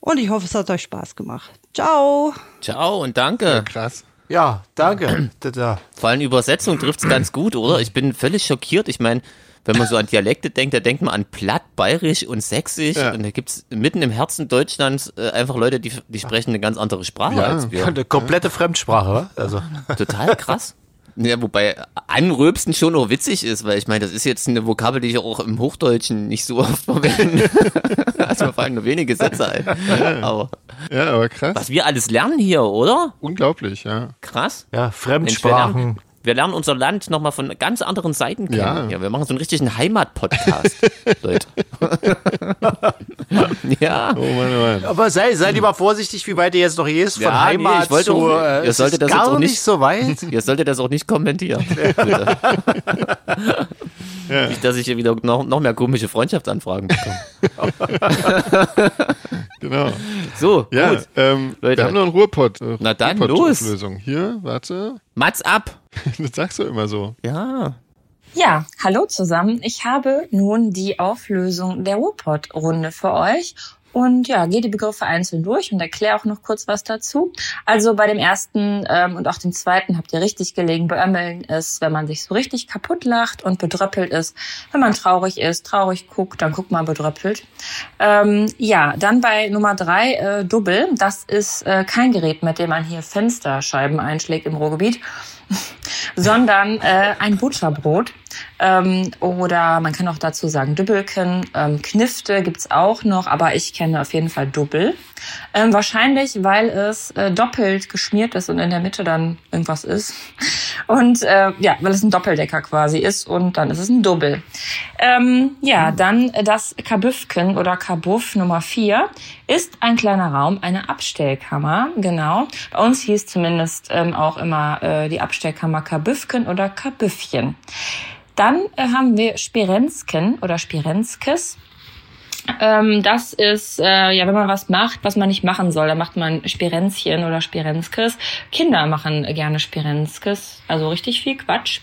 Und ich hoffe, es hat euch Spaß gemacht. Ciao. Ciao und danke. Krass. Ja, danke. Da, da. Vor allem Übersetzung trifft's ganz gut, oder? Ich bin völlig schockiert. Ich meine, wenn man so an Dialekte denkt, da denkt man an Platt, Bayerisch und Sächsisch. Ja. Und da gibt's mitten im Herzen Deutschlands äh, einfach Leute, die, die sprechen eine ganz andere Sprache Ja. als wir. Eine komplette Fremdsprache, wa? Also, Total krass. Ja, wobei anrülpsen schon auch witzig ist, weil ich meine, das ist jetzt eine Vokabel, die ich auch im Hochdeutschen nicht so oft verwende. also mir fallen nur wenige Sätze ein. Aber Ja, aber krass. was wir alles lernen hier, oder? Unglaublich, ja. Krass. ja, Fremdsprachen. Wir lernen unser Land nochmal von ganz anderen Seiten kennen. Ja. Ja. wir machen so einen richtigen Heimat-Podcast, Leute. ja. Oh Mann, oh Mann. Aber sei, sei lieber vorsichtig, wie weit ihr jetzt noch hier ist. Von Ja, nee, Heimat ich wollte zu, auch- ihr solltet ist das jetzt gar auch nicht nicht- so weit. Ihr solltet das auch nicht kommentieren. Bitte. Nicht, dass ich hier wieder noch, noch mehr komische Freundschaftsanfragen bekomme. Genau. So, Ja, gut. ähm, Leute. wir haben noch einen Ruhrpott. Äh, Na dann, Ruhrpott-Auflösung. Hier, warte. Mats ab. Das sagst du immer so. Ja. Ja, hallo zusammen. Ich habe nun die Auflösung der Ruhrpott-Runde für euch. Und ja, gehe die Begriffe einzeln durch und erkläre auch noch kurz was dazu. Also bei dem ersten ähm, und auch dem zweiten habt ihr richtig gelegen. Beömmeln ist, wenn man sich so richtig kaputt lacht und bedröppelt ist. Wenn man traurig ist, traurig guckt, dann guckt man bedröppelt. Ähm, ja, dann bei Nummer drei, äh, Dubbel. Das ist äh, kein Gerät, mit dem man hier Fensterscheiben einschlägt im Ruhrgebiet. Sondern äh, ein Butterbrot. Ähm, oder man kann auch dazu sagen Dübbelken. Ähm, Knifte gibt's auch noch, aber ich kenne auf jeden Fall Dubbel. Ähm, wahrscheinlich, weil es äh, doppelt geschmiert ist und in der Mitte dann irgendwas ist. Und äh, ja, weil es ein Doppeldecker quasi ist und dann ist es ein Double. Ähm, ja, dann das Kabüffken oder Kabuff Nummer vier ist ein kleiner Raum, eine Abstellkammer, genau. Bei uns hieß zumindest ähm, auch immer äh, die Abstellkammer Kabüffken oder Kabüffchen. Dann äh, haben wir Spirenzken oder Spirenzkes. Ähm, das ist, äh, ja, wenn man was macht, was man nicht machen soll, dann macht man Spirenzchen oder Spirenzkes. Kinder machen gerne Spirenzkes, also richtig viel Quatsch.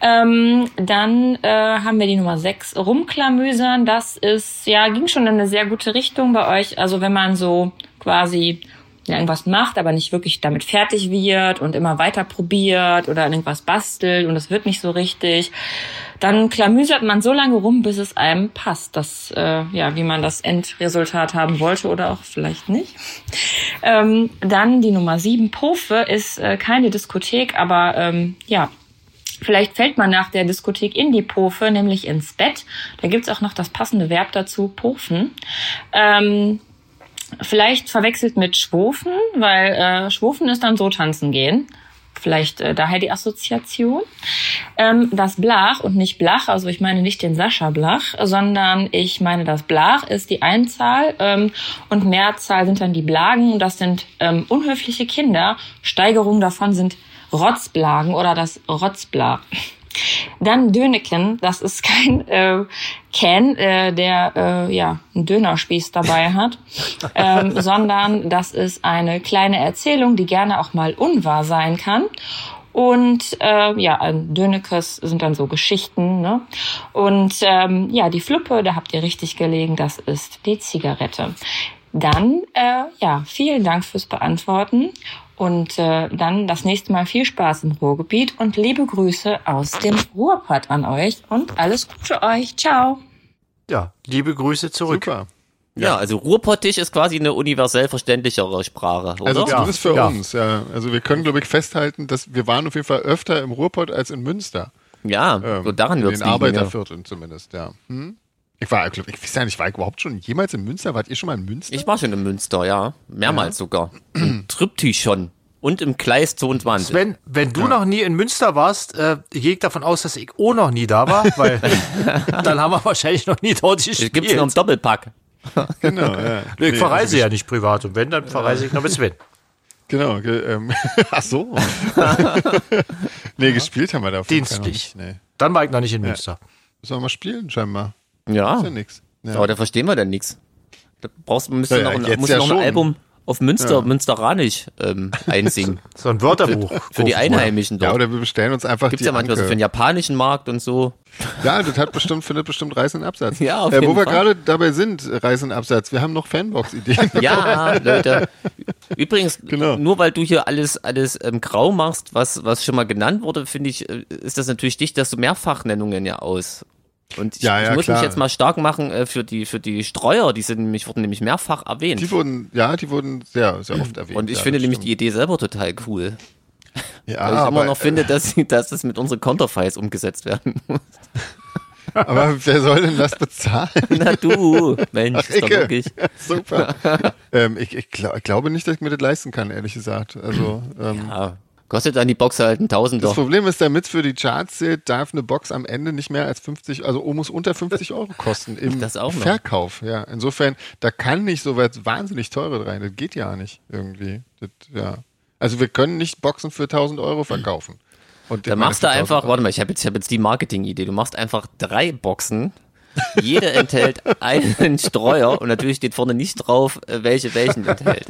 Ähm, dann äh, haben wir die Nummer 6, Rumklamüsern. Das ist, ja, ging schon in eine sehr gute Richtung bei euch. Also wenn man so quasi ja, irgendwas macht, aber nicht wirklich damit fertig wird und immer weiter probiert oder irgendwas bastelt und es wird nicht so richtig, dann klamüsert man so lange rum, bis es einem passt, das, äh, ja, wie man das Endresultat haben wollte oder auch vielleicht nicht. Ähm, dann die Nummer sieben, Pofe, ist äh, keine Diskothek, aber ähm, ja, Vielleicht fällt man nach der Diskothek in die Pofe, nämlich ins Bett. Da gibt's auch noch das passende Verb dazu, pofen. Ähm, Vielleicht verwechselt mit Schwofen, weil äh, Schwofen ist dann so tanzen gehen. Vielleicht äh, daher die Assoziation. Ähm, das Blach und nicht Blach, also ich meine nicht den Sascha Blach, sondern ich meine das Blach ist die Einzahl ähm, und Mehrzahl sind dann die Blagen. Das sind ähm, unhöfliche Kinder. Steigerungen davon sind Rotzblagen oder das Rotzblach. Dann Döneken, das ist kein äh, Ken, äh, der äh, ja einen Dönerspieß dabei hat, ähm, sondern das ist eine kleine Erzählung, die gerne auch mal unwahr sein kann. Und äh, ja, Dönekes sind dann so Geschichten. Ne? Und ähm, ja, die Fluppe, da habt ihr richtig gelegen, das ist die Zigarette. Dann, äh, ja, vielen Dank fürs Beantworten. Und äh, dann das nächste Mal viel Spaß im Ruhrgebiet und liebe Grüße aus dem Ruhrpott an euch und alles Gute euch. Ciao. Ja, liebe Grüße zurück. Super. Ja, also Ruhrpottisch ist quasi eine universell verständlichere Sprache, oder? Also zumindest für Ja. uns, ja. Also wir können, glaube ich, festhalten, dass wir waren auf jeden Fall öfter im Ruhrpott als in Münster. ja, Ähm, so daran in wird's den liegen. Ja. Arbeitervierteln zumindest, ja. Hm? Ich war, glaub, ich weiß ja nicht, war ich überhaupt schon jemals in Münster? Wart ihr schon mal in Münster? Ich war schon in Münster, ja. Mehrmals sogar. Im Triptych schon. Und im Gleis 22. Sven, wenn du noch nie in Münster warst, äh, gehe ich davon aus, dass ich auch noch nie da war, weil dann haben wir wahrscheinlich noch nie dort gespielt. Gibt's noch im Doppelpack. Genau, ja. Nee, ich Nee, verreise also ja nicht privat und wenn, dann verreise ich noch mit Sven. Genau, ge, ähm, ach so. nee, gespielt haben wir da auf jeden Fall noch Dienstlich. nicht. Nee. Dann war ich noch nicht in Münster. Müssen wir mal spielen, scheinbar. Ja. Ist ja nix. Ja. Aber da verstehen wir dann nichts. Da brauchst du Ja, ja, noch, ein, jetzt muss ja noch ein. Album auf Münster, Münsterranisch ähm, einsingen. So ein Wörterbuch. Für die kaufen, Einheimischen ja, dort. oder wir bestellen uns einfach Gibt's die ja manchmal so Anke. für den japanischen Markt und so. Ja, das hat bestimmt, findet bestimmt reißenden Absatz. Ja, auf äh, jeden Wo wir Fall. gerade dabei sind, reißenden Absatz. Wir haben noch Fanbox-Ideen. Ja, Leute. Übrigens, Genau. nur weil du hier alles, alles ähm, grau machst, was, was schon mal genannt wurde, finde ich, äh, ist das natürlich dicht, dass du Mehrfachnennungen ja aus. Und ich, Ja, ja, ich muss klar. mich jetzt mal stark machen äh, für die für die Streuer, die sind nämlich wurden nämlich mehrfach erwähnt. Die wurden, ja, die wurden sehr, sehr oft erwähnt. und ich ja, finde nämlich die stimmt. Idee selber total cool. ja, Weil ich aber, immer noch finde, dass, dass das mit unseren Konterfeis umgesetzt werden muss. aber wer soll denn das bezahlen? Na du, Mensch, Ach, ist doch wirklich. Super. ähm, ich ich, glaub, ich glaube nicht, dass ich mir das leisten kann, ehrlich gesagt. Also, ähm, Ja, kostet dann die Box halt ein Das Tausender. Problem ist, damit für die Charts zählt, darf eine Box am Ende nicht mehr als 50, also muss unter 50 Euro kosten im Das. Verkauf. Ja, insofern, da kann nicht so was wahnsinnig teure rein. Das geht ja nicht irgendwie. Das, ja. Also wir können nicht Boxen für 1000 Euro verkaufen. Und Da machst du einfach, warte mal, ich habe jetzt, ich hab jetzt die Marketing-Idee. Du machst einfach drei Boxen. Jede enthält einen Streuer und natürlich steht vorne nicht drauf, äh, welche welchen enthält.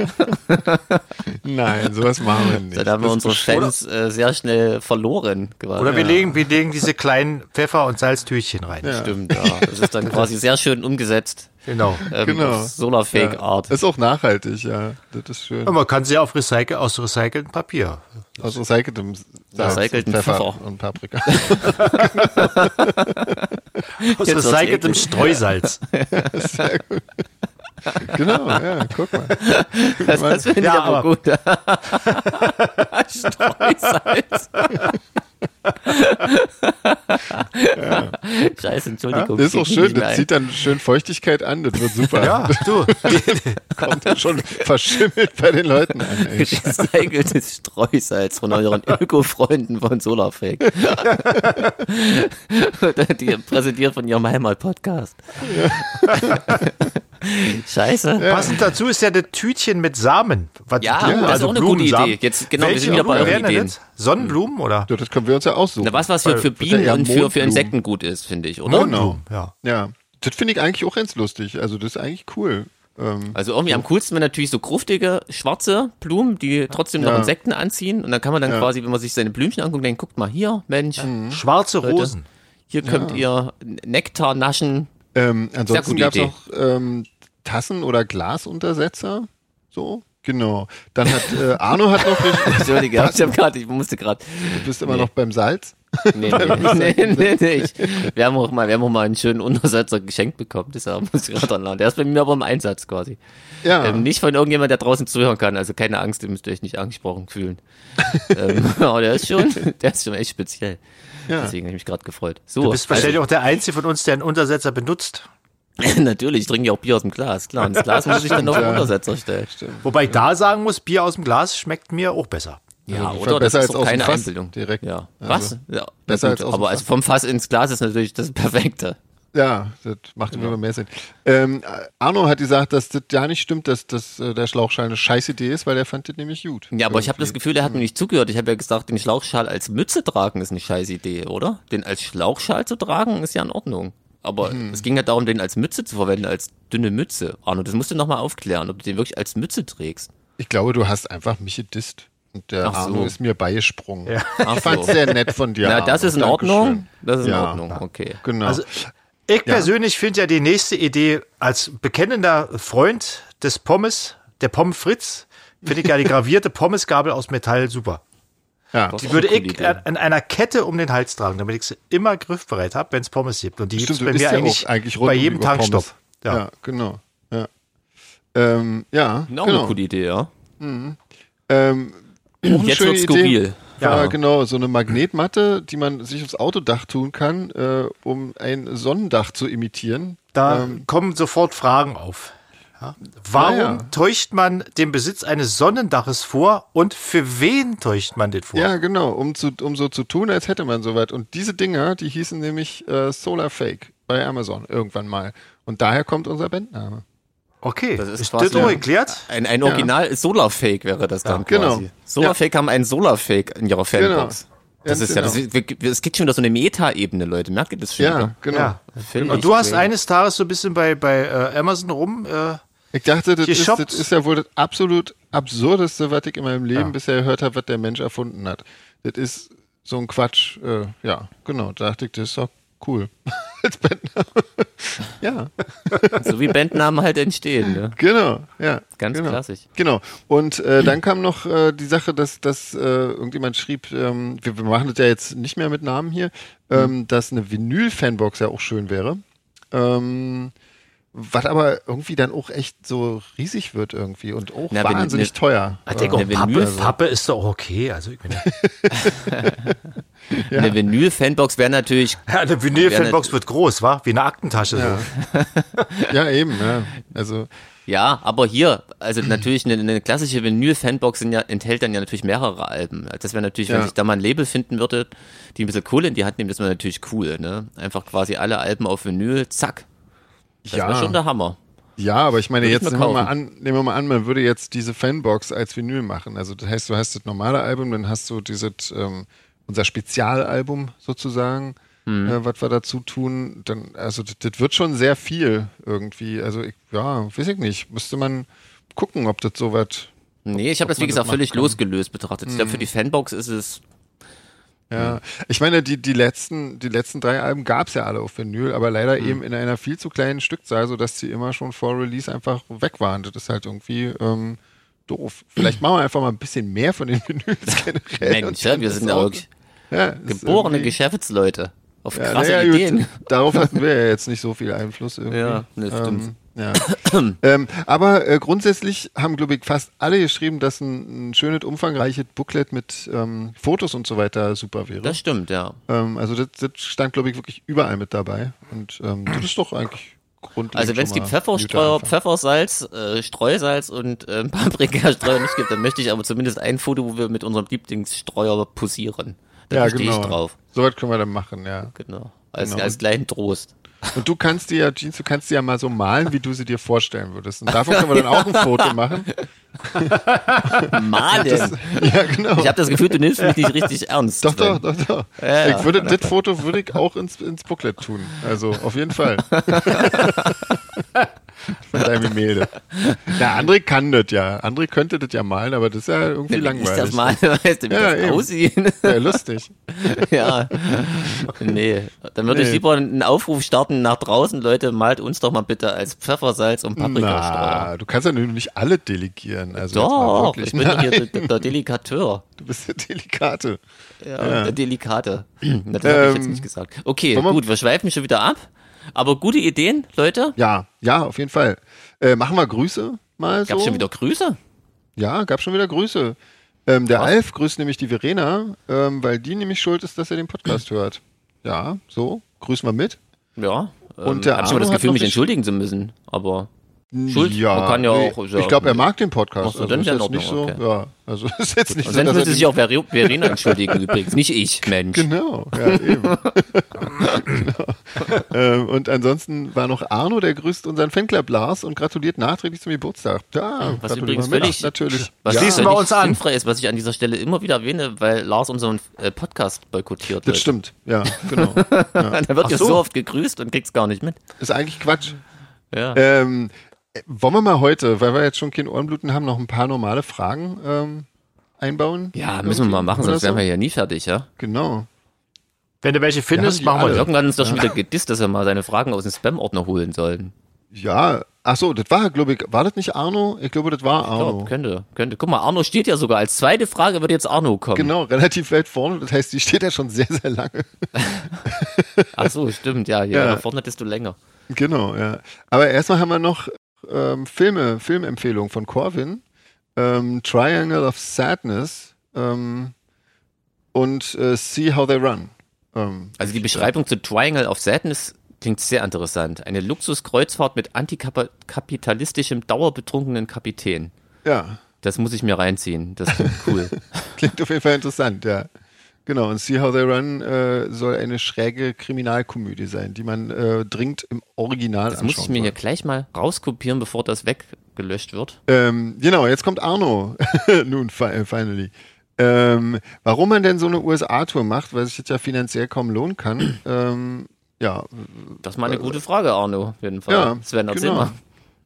Nein, sowas machen wir nicht. Da haben wir Das unsere. Fans äh, sehr schnell verloren. Quasi. Oder wir legen, wir legen diese kleinen Pfeffer- und Salztütchen rein. Stimmt, ja. Das ist dann quasi sehr schön umgesetzt. Genau. Ähm, Genau. Solarfake-Art. Ist auch nachhaltig, ja. Das ist schön. Und man kann sie auf recycle, aus recyceltem Papier. Aus recyceltem Recycelten Pfeffer, Pfeffer. und Paprika. Aus Jetzt recyceltem. Streusalz. genau, ja, guck mal. Das, das finde ich Ja, aber aber- gut. Streusalz. Scheiße, Entschuldigung. Das ist auch schön, das zieht dann schön Feuchtigkeit an, das wird super. Ja, du. Kommt dann schon verschimmelt bei den Leuten an. Ey. Recyceltes Streusalz von euren Öko-Freunden von Solarfake. Die präsentiert von ihrem Heimat-Podcast. Scheiße. Passend dazu ist ja das Tütchen mit Samen. Was Ja, Blumen, das ist also auch eine gute Blumensamen. Idee. Jetzt, genau, wir Welche sind wieder bei euren Ideen. das? Sonnenblumen oder? So, das können wir uns ja aussuchen. Na, was, was für, für ja Bienen und für, für. Insekten gut ist, finde ich, oder? Genau. Ja. Ja, das finde ich eigentlich auch ganz lustig. Also das ist eigentlich cool. Ähm, Also irgendwie am coolsten wären natürlich so gruftige, schwarze Blumen, die trotzdem noch Ja. Insekten anziehen. Und dann kann man dann Ja. quasi, wenn man sich seine Blümchen anguckt, denkt, guckt mal hier, Mensch, Schwarze Leute. Rosen. hier könnt ihr Nektar naschen. ähm, ansonsten gab es auch ähm, Tassen- oder Glasuntersetzer. So, genau. Dann hat äh, Arno hat noch, Entschuldige, ich hab grad, ich musste gerade. du bist immer noch beim Salz. Nee, nee, nee, nee, nee. Ich, wir, haben auch mal, wir haben auch mal einen schönen Untersetzer geschenkt bekommen, deshalb muss ich gerade dran lachen. Der ist bei mir aber im Einsatz quasi. Ja, Ähm, nicht von irgendjemand, der draußen zuhören kann, also keine Angst, ihr müsst euch nicht angesprochen fühlen. ähm, aber der ist schon, der ist schon echt speziell. Ja. Deswegen habe ich mich gerade gefreut. So, Du bist wahrscheinlich auch der Einzige von uns, der einen Untersetzer benutzt. natürlich, ich trinke ja auch Bier aus dem Glas, klar. Und das Glas muss ich dann auf den Untersetzer stellen. Wobei ich da sagen muss, Bier aus dem Glas schmeckt mir auch besser. Ja, Also oder? besser das ist als doch aus dem keine Fass Einbildung. direkt. Ja. Also, Was? Ja, besser als aus dem Aber also vom Fass ins Glas ist natürlich das Perfekte. Ja, das macht immer mehr Sinn. Ähm, Arno hat gesagt, dass das ja nicht stimmt, dass, dass äh, der Schlauchschal eine scheiß Idee ist, weil der fand das nämlich gut. Ja, aber ich habe das Irgendwie. Gefühl, der hat mir nicht zugehört. Ich habe ja gesagt, den Schlauchschal als Mütze tragen ist eine scheiß Idee, oder? Den als Schlauchschal zu tragen ist ja in Ordnung. Aber Hm. es ging ja darum, den als Mütze zu verwenden, als dünne Mütze. Arno, das musst du nochmal aufklären, ob du den wirklich als Mütze trägst. Ich glaube, du hast einfach mich gedisst. Und der Ach so. Arno ist mir beigesprungen. Ach Ich fand's so. sehr nett von dir. Na, das ist in Dankeschön. Ordnung. Das ist in Ja. Ordnung, okay. Genau. Also ich persönlich finde ja die nächste Idee als bekennender Freund des Pommes, der Pommes Fritz, finde ich ja die gravierte Pommesgabel aus Metall super. Ja. Die würde ich an, an einer Kette um den Hals tragen, damit ich sie immer griffbereit habe, wenn es Pommes gibt. Und die gibt es bei mir eigentlich, eigentlich bei jedem Tankstopp. Ja. Ja. genau. Ja, ähm, ja Auch genau. eine coole Idee, ja. Ähm, auch eine Jetzt Idee. skurril. Ja, Ja. genau, so eine Magnetmatte, die man sich aufs Autodach tun kann, äh, um ein Sonnendach zu imitieren. Da Ähm, kommen sofort Fragen auf. Ja. Warum Ja, ja. täuscht man den Besitz eines Sonnendaches vor und für wen täuscht man das vor? Ja, genau, um, zu, um so zu tun, als hätte man sowas. Und diese Dinger, die hießen nämlich äh, Solar Fake bei Amazon irgendwann mal. Und daher kommt unser Bandname. Okay, Das ist ist quasi- das auch erklärt? Ein, ein Original Solarfake wäre das dann genau. quasi. Solarfake haben einen Solarfake in ihrer Fanbox. Das Ganz ist ja, genau. das ist, es gibt schon wieder so eine Meta-Ebene, Leute. Merkt ihr das schon? Ja, wieder? genau. Ja. Und du hast eines Tages so ein bisschen bei, bei äh, Amazon rum. Äh, Ich dachte, das ist, das ist ja wohl das absolut absurdeste, was ich in meinem Leben Ja. bisher gehört habe, was der Mensch erfunden hat. Das ist so ein Quatsch. Äh, ja, genau. Da dachte ich, das ist doch cool. Als Bandname. ja, So wie Bandnamen halt entstehen. Ne? genau. Ja, Ganz genau. klassisch. Genau. Und äh, dann kam noch äh, die Sache, dass, dass äh, irgendjemand schrieb, ähm, wir, wir machen das ja jetzt nicht mehr mit Namen hier, ähm, dass eine Vinyl-Fanbox ja auch schön wäre. Ähm, was aber irgendwie dann auch echt so riesig wird irgendwie und auch Na, wenn- wahnsinnig ne- teuer. ich denke, Eine Pappe, Vinyl- Pappe ist doch okay. Also, ich meine, Ja. Eine Vinyl-Fanbox wäre natürlich, ja, eine Vinyl-Fanbox wird groß, wa? Wie eine Aktentasche. So. Ja, eben, ja. Also, ja, aber hier, also natürlich eine, eine klassische Vinyl-Fanbox ja, enthält dann ja natürlich mehrere Alben. Das wäre natürlich, wenn Ja. sich da mal ein Label finden würde, die ein bisschen Kohle in die Hand nehmen, das wäre natürlich cool, ne? Einfach quasi alle Alben auf Vinyl, zack. Das wäre Ja. schon der Hammer. ja, aber ich meine, Würde ich jetzt mir nehmen wir, mal an, nehmen wir mal an, man würde jetzt diese Fanbox als Vinyl machen. Also das heißt, du hast das normale Album, dann hast du dieses, ähm, unser Spezialalbum sozusagen, Hm. äh, was wir dazu tun. Dann, also das, das wird schon sehr viel irgendwie. Also ich, ja, weiß ich nicht. Müsste man gucken, ob das so was. Nee, ich habe das, wie gesagt, völlig kann. losgelöst betrachtet. Ich glaube, für die Fanbox ist es, Ja, ich meine, die, die letzten, die letzten drei Alben gab's ja alle auf Vinyl, aber leider eben in einer viel zu kleinen Stückzahl, sodass sie immer schon vor Release einfach weg waren. Das ist halt irgendwie ähm, doof. Vielleicht machen wir einfach mal ein bisschen mehr von den Vinyls generell. Mensch, wir sind ja auch- wirklich ja, geborene Geschäftsleute. Auf Ja, krasse gut, Ideen. Darauf hatten wir ja jetzt nicht so viel Einfluss irgendwie. Ja, ne, stimmt. Ähm, ja. ähm, aber äh, grundsätzlich haben, glaube ich, fast alle geschrieben, dass ein, ein schönes, umfangreiches Booklet mit ähm, Fotos und so weiter super wäre. Das stimmt, ja. Ähm, also das, das stand, glaube ich, wirklich überall mit dabei. Und ähm, das ist doch eigentlich grundlegend. Also wenn es die Pfefferstreuer. Pfeffersalz, äh, Streusalz und äh, Paprikastreuer nicht gibt, dann möchte ich aber zumindest ein Foto, wo wir mit unserem Lieblingsstreuer posieren. Ja, stehe genau. ich drauf. So was können wir dann machen, ja. Genau. Als, Genau. als kleinen Trost. Und du kannst dir ja, Jeans, du kannst dir ja mal so malen, wie du sie dir vorstellen würdest. Und davon können wir dann auch ein Foto machen. Malen. Ja, genau. Ich habe das Gefühl, du nimmst mich nicht richtig ernst. Doch, doch, doch, doch. Ja. Ich würde, das Foto würde ich auch ins, ins Booklet tun. Also, auf jeden Fall. Von deinem Gemälde. Ja, André kann das ja. André könnte das ja malen, aber das ist ja irgendwie Wenn ich langweilig. das mal, weißt du, wie Ja, das eben. aussieht. Ja, lustig. ja. Nee. Dann würde ich Nee. lieber einen Aufruf starten nach draußen, Leute, malt uns doch mal bitte als Pfeffersalz und Paprikastreuer. Na, du kannst ja nicht alle delegieren. Also Doch, ich bin doch hier Nein, der, der Delikateur. du bist der Delikate. Ja, der Delikate. Das habe ich jetzt Ähm, nicht gesagt. Okay, gut, wir schweifen schon wieder ab. Aber gute Ideen, Leute. Ja, ja, auf jeden Fall. Äh, machen wir Grüße mal Gab so. schon wieder Grüße? Ja, gab schon wieder Grüße. Ähm, der Krass. Alf grüßt nämlich die Verena, ähm, weil die nämlich schuld ist, dass er den Podcast hört. Ja, so, grüßen wir mit. Ja. Und der hab schon mal das Gefühl, mich entschuldigen zu müssen. Aber Schuld? Ja, Man kann ja nee, auch- ja, ich glaube, er mag den Podcast. Also dann ist ja jetzt nicht so, Ordnung, ja, also ist jetzt nicht und so, er müsste sich auch Verena entschuldigen übrigens, nicht ich, Mensch. Genau, ja, eben. genau. ähm, und ansonsten war noch Arno, der grüßt unseren Fanclub Lars und gratuliert nachträglich zum Geburtstag. Ja, Was übrigens völlig- natürlich. Was ja, schließen wir uns an. ist, was ich an dieser Stelle immer wieder erwähne, weil Lars unseren äh, Podcast boykottiert. das stimmt, ja, genau. da wird jetzt so. so oft gegrüßt und kriegt's gar nicht mit. Ist eigentlich Quatsch. Ja. Ähm, äh, wollen wir mal heute, weil wir jetzt schon kein Ohrenbluten haben, noch ein paar normale Fragen ähm, einbauen? ja, müssen wir mal machen, sonst wären so? wir ja nie fertig, ja? Genau. Wenn du welche findest, die machen wir. Irgendwann hat uns doch schon wieder gedisst, dass wir mal seine Fragen aus dem Spam-Ordner holen sollen. Ja, ach so, das war, glaube ich, war das nicht Arno? Ich glaube, das war Ja, Arno. könnte, könnte. Guck mal, Arno steht ja sogar. Als zweite Frage wird jetzt Arno kommen. Genau, relativ weit vorne. Das heißt, die steht ja schon sehr, sehr lange. Ach so, stimmt, ja. Je Ja. weiter vorne, desto länger. Genau, ja. Aber erstmal haben wir noch ähm, Filme, Filmempfehlungen von Corvin. Ähm, Triangle of Sadness ähm, und äh, See How They Run. Ähm, Also die Beschreibung zu Triangle of Sadness klingt sehr interessant. Eine Luxuskreuzfahrt mit antikapitalistischem, dauerbetrunkenen Kapitän. ja, Das muss ich mir reinziehen. Das klingt cool. klingt auf jeden Fall interessant, ja. Genau, und See How They Run äh, soll eine schräge Kriminalkomödie sein, die man äh, dringend im Original Das muss anschauen ich mir soll. hier gleich mal rauskopieren, bevor das weggelöscht wird. Ähm, genau, jetzt kommt Arno. Nun, äh, finally. Ähm, warum man denn so eine USA-Tour macht, weil sich das ja finanziell kaum lohnen kann. ähm, ja, Das ist mal eine gute Frage, Arno, auf jeden Fall. ja, Sven, erzähl genau. mal.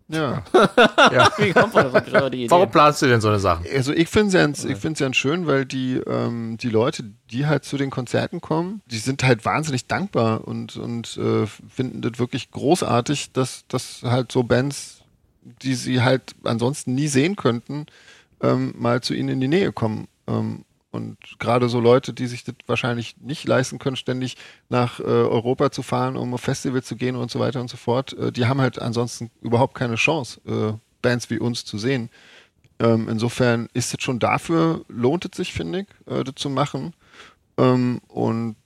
Ja, Wie kommt man auf so bescheuerte Idee? Warum planst du denn so eine Sache? also ich finde es ganz, ich find's ganz schön, weil die, ähm, die Leute, die halt zu den Konzerten kommen, die sind halt wahnsinnig dankbar und, und äh, finden das wirklich großartig, dass, dass halt so Bands, die sie halt ansonsten nie sehen könnten, ähm, mal zu ihnen in die Nähe kommen. Ähm, und gerade so Leute, die sich das wahrscheinlich nicht leisten können, ständig nach äh, Europa zu fahren, um auf Festivals zu gehen und so weiter und so fort, äh, die haben halt ansonsten überhaupt keine Chance, äh, Bands wie uns zu sehen. Ähm, insofern ist es schon dafür, lohnt es sich, finde ich, äh, das zu machen. Ähm, und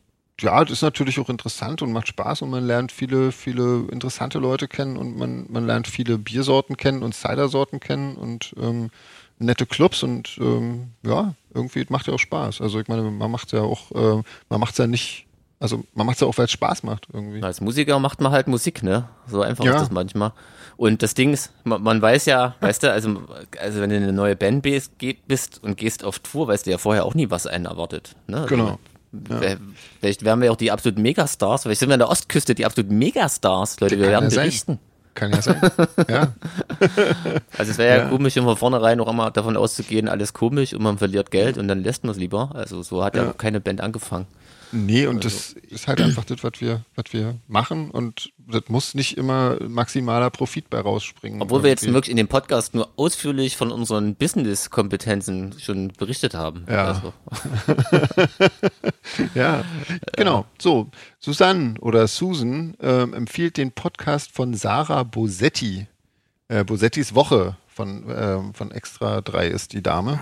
ja, das ist natürlich auch interessant und macht Spaß und man lernt viele, viele interessante Leute kennen und man, man lernt viele Biersorten kennen und Cidersorten kennen und ähm, nette Clubs und ähm, ja, irgendwie macht ja auch Spaß. Also ich meine, man macht ja auch, äh, man macht ja nicht, also man macht ja auch, weil es Spaß macht irgendwie. Als Musiker macht man halt Musik, ne? So einfach Ja. ist das manchmal. Und das Ding ist, man, man weiß ja, weißt du, also, also wenn du in eine neue Band bist, geht, bist und gehst auf Tour, weißt du ja vorher auch nie, was einen erwartet. Ne? Also, Genau. Wer- Vielleicht wären wir auch die absoluten Megastars, vielleicht sind wir an der Ostküste die absoluten Megastars, Leute, wir Kann werden ja berichten. Kann ja sein. ja. Also es wäre ja. Ja. komisch, um von vornherein noch immer davon auszugehen, alles komisch und man verliert Geld und dann lässt man es lieber. Also so hat ja, Ja. keine Band angefangen. Nee, und Also das ist halt einfach das, was wir, was wir machen. Und das muss nicht immer maximaler Profit bei rausspringen. Obwohl wir jetzt irgendwie. wirklich in dem Podcast nur ausführlich von unseren Business-Kompetenzen schon berichtet haben. Ja. Also, Ja, genau. So, Susanne oder Susan ähm, empfiehlt den Podcast von Sarah Bosetti. Äh, Bosettis Woche von, ähm, von Extra 3 ist die Dame.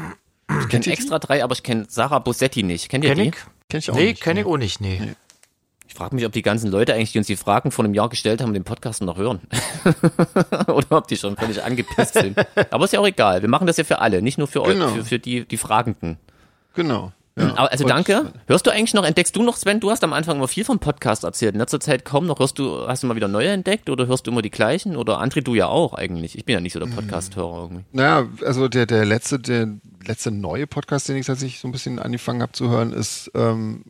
ich kenne extra drei, aber ich kenne Sarah Bosetti nicht. Kennt ihr Kenn die? ich? Kenn ich auch Nee, nicht. kenn ich auch nicht, nee. Ich frage mich, ob die ganzen Leute eigentlich, die uns die Fragen vor einem Jahr gestellt haben, den Podcast noch hören. Oder ob die schon völlig angepisst sind. Aber ist ja auch egal. Wir machen das ja für alle, nicht nur für euch, Genau. für, für die, die Fragenden. Genau. Ja. Also danke. Hörst du eigentlich noch, entdeckst du noch, Sven? Du hast am Anfang immer viel vom Podcast erzählt. In letzter Zeit kaum noch. Hörst du, hast du mal wieder neue entdeckt oder hörst du immer die gleichen? Oder André, du ja auch eigentlich. Ich bin ja nicht so der Podcast-Hörer irgendwie. Naja, also der, der letzte, der letzte neue Podcast, den ich tatsächlich so ein bisschen angefangen habe zu hören, ist ähm,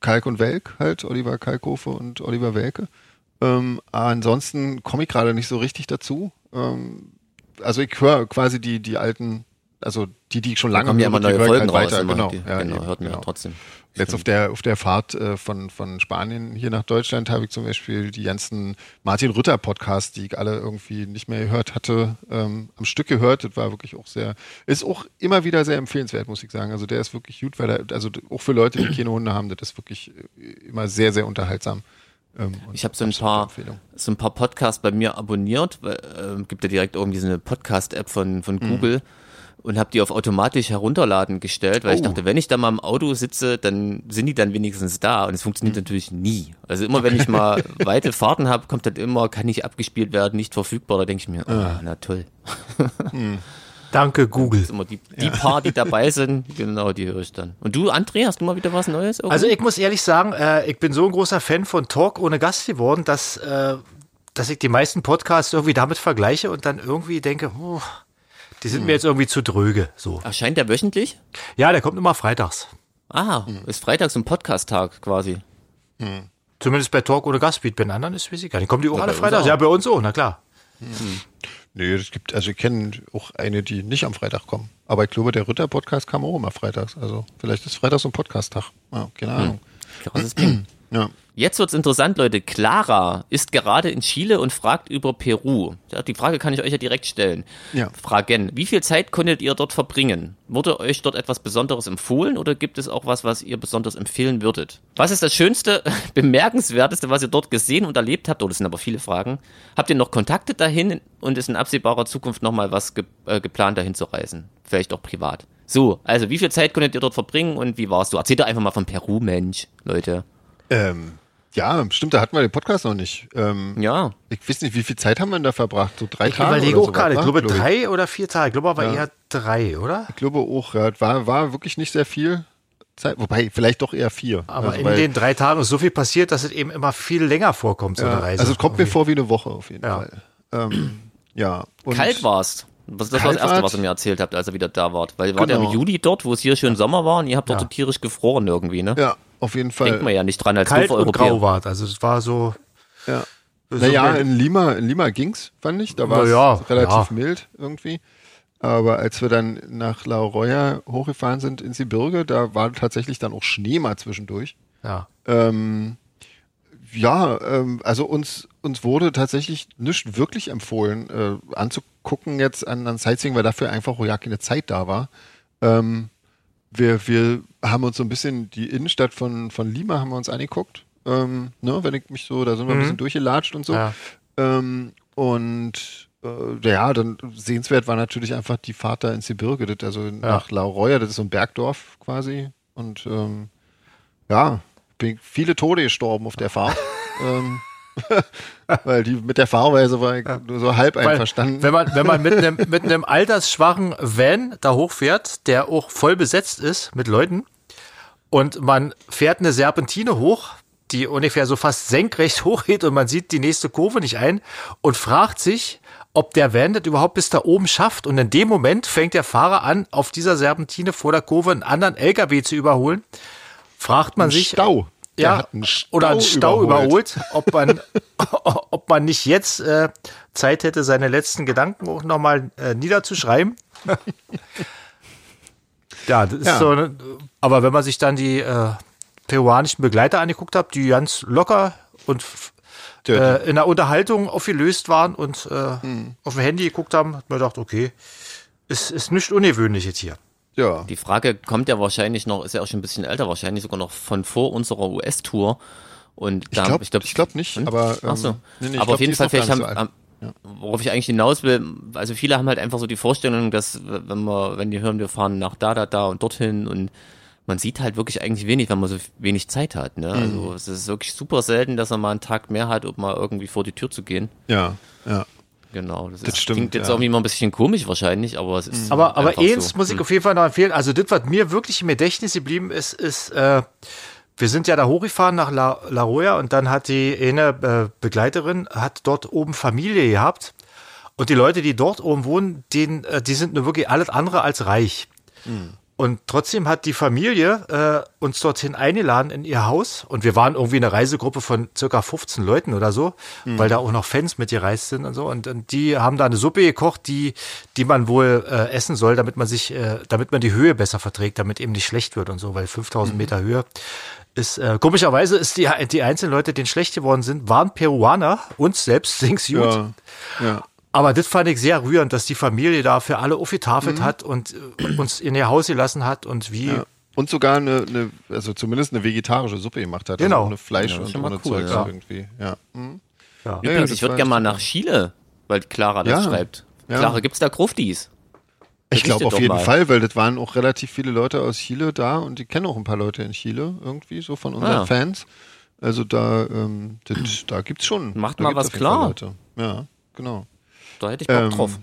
Kalk und Welk halt, Oliver Kalkofe und Oliver Welke. Ähm, ansonsten komme ich gerade nicht so richtig dazu. Ähm, also ich höre quasi die, die alten, also die, die ich schon Da lange kommen ja immer neue Folgen halt raus. weiter. immer. Genau, Die, ja, genau eben, hört man genau. trotzdem. Jetzt auf der, auf der Fahrt äh, von, von Spanien hier nach Deutschland habe ich zum Beispiel die ganzen Martin Rütter Podcasts, die ich alle irgendwie nicht mehr gehört hatte, ähm, am Stück gehört. Das war wirklich auch sehr, ist auch immer wieder sehr empfehlenswert, muss ich sagen. Also der ist wirklich gut, weil er, also auch für Leute, die keine Hunde haben, das ist wirklich äh, immer sehr, sehr unterhaltsam. Ähm, Ich habe so ein paar, Empfehlung. so ein paar Podcasts bei mir abonniert, weil, äh, gibt ja direkt irgendwie so eine Podcast-App von, von Google und habe die auf automatisch herunterladen gestellt, weil ich Oh. dachte, wenn ich da mal im Auto sitze, dann sind die dann wenigstens da und es funktioniert natürlich nie. Also immer wenn ich mal weite Fahrten habe, kommt dann immer, kann nicht abgespielt werden, nicht verfügbar, da denke ich mir, ah, na toll. Danke, Google. Immer die, die paar, die dabei sind, genau, die höre ich dann. Und du, André, hast du mal wieder was Neues? irgendwie? Also ich muss ehrlich sagen, äh, ich bin so ein großer Fan von Talk ohne Gast geworden, dass, äh, dass ich die meisten Podcasts irgendwie damit vergleiche und dann irgendwie denke, oh, die sind mir jetzt irgendwie zu dröge. So. Erscheint der wöchentlich? Ja, der kommt immer freitags. Ah, ist freitags ein Podcast-Tag quasi. Zumindest bei Talk ohne Gast. Wie bei den anderen ist, ich gar nicht. Kommen die auch alle freitags? auch. Ja, bei uns auch, na klar. Nee, es gibt, also ich kenne auch eine, die nicht am Freitag kommen. Aber ich glaube, der Rütter-Podcast kam auch immer freitags. Also vielleicht ist Freitag so ein Podcast-Tag. Ja, keine Ahnung. Krasses Ding. Ja. Jetzt wird's interessant, Leute. Clara ist gerade in Chile und fragt über Peru. Ja, die Frage kann ich euch ja direkt stellen. Ja. Fragen. Wie viel Zeit konntet ihr dort verbringen? Wurde euch dort etwas Besonderes empfohlen oder gibt es auch was, was ihr besonders empfehlen würdet? Was ist das Schönste, bemerkenswerteste, was ihr dort gesehen und erlebt habt? Oh, das sind aber viele Fragen. Habt ihr noch Kontakte dahin und ist in absehbarer Zukunft nochmal was ge äh, geplant, dahin zu reisen? Vielleicht auch privat. So, also wie viel Zeit konntet ihr dort verbringen und wie warst du? Erzählt doch einfach mal von Peru, Mensch, Leute. Ähm, ja, stimmt, da hatten wir den Podcast noch nicht. Ähm, Ja. Ich weiß nicht, wie viel Zeit haben wir denn da verbracht? So drei Ich Tage? überlege oder auch gerade. Ich sowas, glaube wa? drei oder vier Tage. Ich glaube aber Ja. eher drei, oder? Ich glaube auch, ja, es war, war wirklich nicht sehr viel Zeit. Wobei, vielleicht doch eher vier. Aber also, in weil- den drei Tagen ist so viel passiert, dass es eben immer viel länger vorkommt, so ja, eine Reise. Also es kommt mir Irgendwie. vor wie eine Woche auf jeden Ja. Fall. Ähm, ja. Und Kalt war's. Was, das war das Erste, was ihr mir erzählt habt, als ihr wieder da wart. Weil ihr wart ja Genau. im Juli dort, wo es hier schön Sommer war und ihr habt dort Ja. so tierisch gefroren irgendwie, ne? Ja, auf jeden Fall. Denkt man ja nicht dran als Kalt und grau war Also es war so. Ja. so Naja, in Lima, in Lima ging's, fand ich. Da war es ja, relativ ja. mild irgendwie. Aber als wir dann nach La Roya hochgefahren sind ins Gebirge, da war tatsächlich dann auch Schnee mal zwischendurch. ja. Ähm, ja, ähm, also uns, uns wurde tatsächlich nicht wirklich empfohlen, äh, anzugucken jetzt an, an Sightseeing, weil dafür einfach auch ja keine Zeit da war. Ähm, wir, wir haben uns so ein bisschen die Innenstadt von, von Lima haben wir uns angeguckt. Ähm, ne, wenn ich mich so, da sind wir ein bisschen durchgelatscht und so. Ja. Ähm, und äh, ja, dann sehenswert war natürlich einfach die Fahrt da ins Gebirge, das, also nach La Roya, das ist so ein Bergdorf quasi. Und ähm, ja, bin viele Tode gestorben auf der Fahrt. ähm, weil die mit der Fahrweise war ich nur so halb Weil, einverstanden. Wenn man, wenn man mit einem, mit einem altersschwachen Van da hochfährt, der auch voll besetzt ist mit Leuten, und man fährt eine Serpentine hoch, die ungefähr so fast senkrecht hochgeht und man sieht die nächste Kurve nicht ein und fragt sich, ob der Van das überhaupt bis da oben schafft. Und in dem Moment fängt der Fahrer an, auf dieser Serpentine vor der Kurve einen anderen LKW zu überholen. Fragt man Ein sich, Stau. Ja, oder einen Stau überholt. überholt, ob man, ob man nicht jetzt äh, Zeit hätte, seine letzten Gedanken auch nochmal äh, niederzuschreiben. ja, das ist Ja. so. eine- Aber wenn man sich dann die äh, peruanischen Begleiter angeguckt hat, die ganz locker und äh, in der Unterhaltung aufgelöst waren und äh, hm. auf dem Handy geguckt haben, hat man gedacht, okay, ist, ist nicht ungewöhnlich jetzt hier. Ja. Die Frage kommt ja wahrscheinlich noch, ist ja auch schon ein bisschen älter, wahrscheinlich sogar noch von vor unserer US-Tour. Und da, ich glaube ich glaub, ich glaub nicht, hm? aber, ähm, so. nee, nee, aber auf jeden Fall, vielleicht haben, so ja. worauf ich eigentlich hinaus will, also viele haben halt einfach so die Vorstellung, dass wenn wir, wenn die hören, wir fahren nach da, da, da und dorthin und man sieht halt wirklich eigentlich wenig, wenn man so wenig Zeit hat. Ne? Also mhm. es ist wirklich super selten, dass man mal einen Tag mehr hat, um mal irgendwie vor die Tür zu gehen. Ja, ja. Genau, das, das ist, stimmt, klingt jetzt ja. irgendwie mal ein bisschen komisch wahrscheinlich, aber es ist. Aber, aber eins so. muss ich hm. auf jeden Fall noch empfehlen. Also, das, was mir wirklich im Gedächtnis geblieben ist, ist, äh, wir sind ja da hochgefahren nach La, La Roya und dann hat die eine äh, Begleiterin, hat dort oben Familie gehabt. Und die Leute, die dort oben wohnen, denen, äh, die sind nur wirklich alles andere als reich. Mhm. Und trotzdem hat die Familie äh, uns dorthin eingeladen in ihr Haus. Und wir waren irgendwie eine Reisegruppe von circa 15 Leuten oder so, mhm. weil da auch noch Fans mitgereist sind und so. Und, und, die haben da eine Suppe gekocht, die, die man wohl äh, essen soll, damit man sich, äh, damit man die Höhe besser verträgt, damit eben nicht schlecht wird und so, weil 5000 mhm. Meter Höhe ist, äh, komischerweise ist die, die einzelnen Leute, denen schlecht geworden sind, waren Peruaner, uns selbst sing's gut. Ja, ja. Aber das fand ich sehr rührend, dass die Familie da für alle aufgetafelt mhm. hat und äh, uns in ihr Haus gelassen hat und wie. Ja. Und sogar eine, eine, also zumindest eine vegetarische Suppe gemacht hat. Also genau. Also ohne Fleisch ja, und ohne cool, Zeug ja. irgendwie. Ja. Mhm. ja. Übrigens, ich würde gerne mal nach Chile, weil Clara das schreibt. Clara, gibt's da Gruftis? Ich glaube auf jeden mal. Fall, weil das waren auch relativ viele Leute aus Chile da und die kennen auch ein paar Leute in Chile irgendwie, so von unseren ah. Fans. Also da, ähm, das, da gibt's schon. Macht mal was klar. Ja, genau. Da hätte ich Bock ähm, drauf.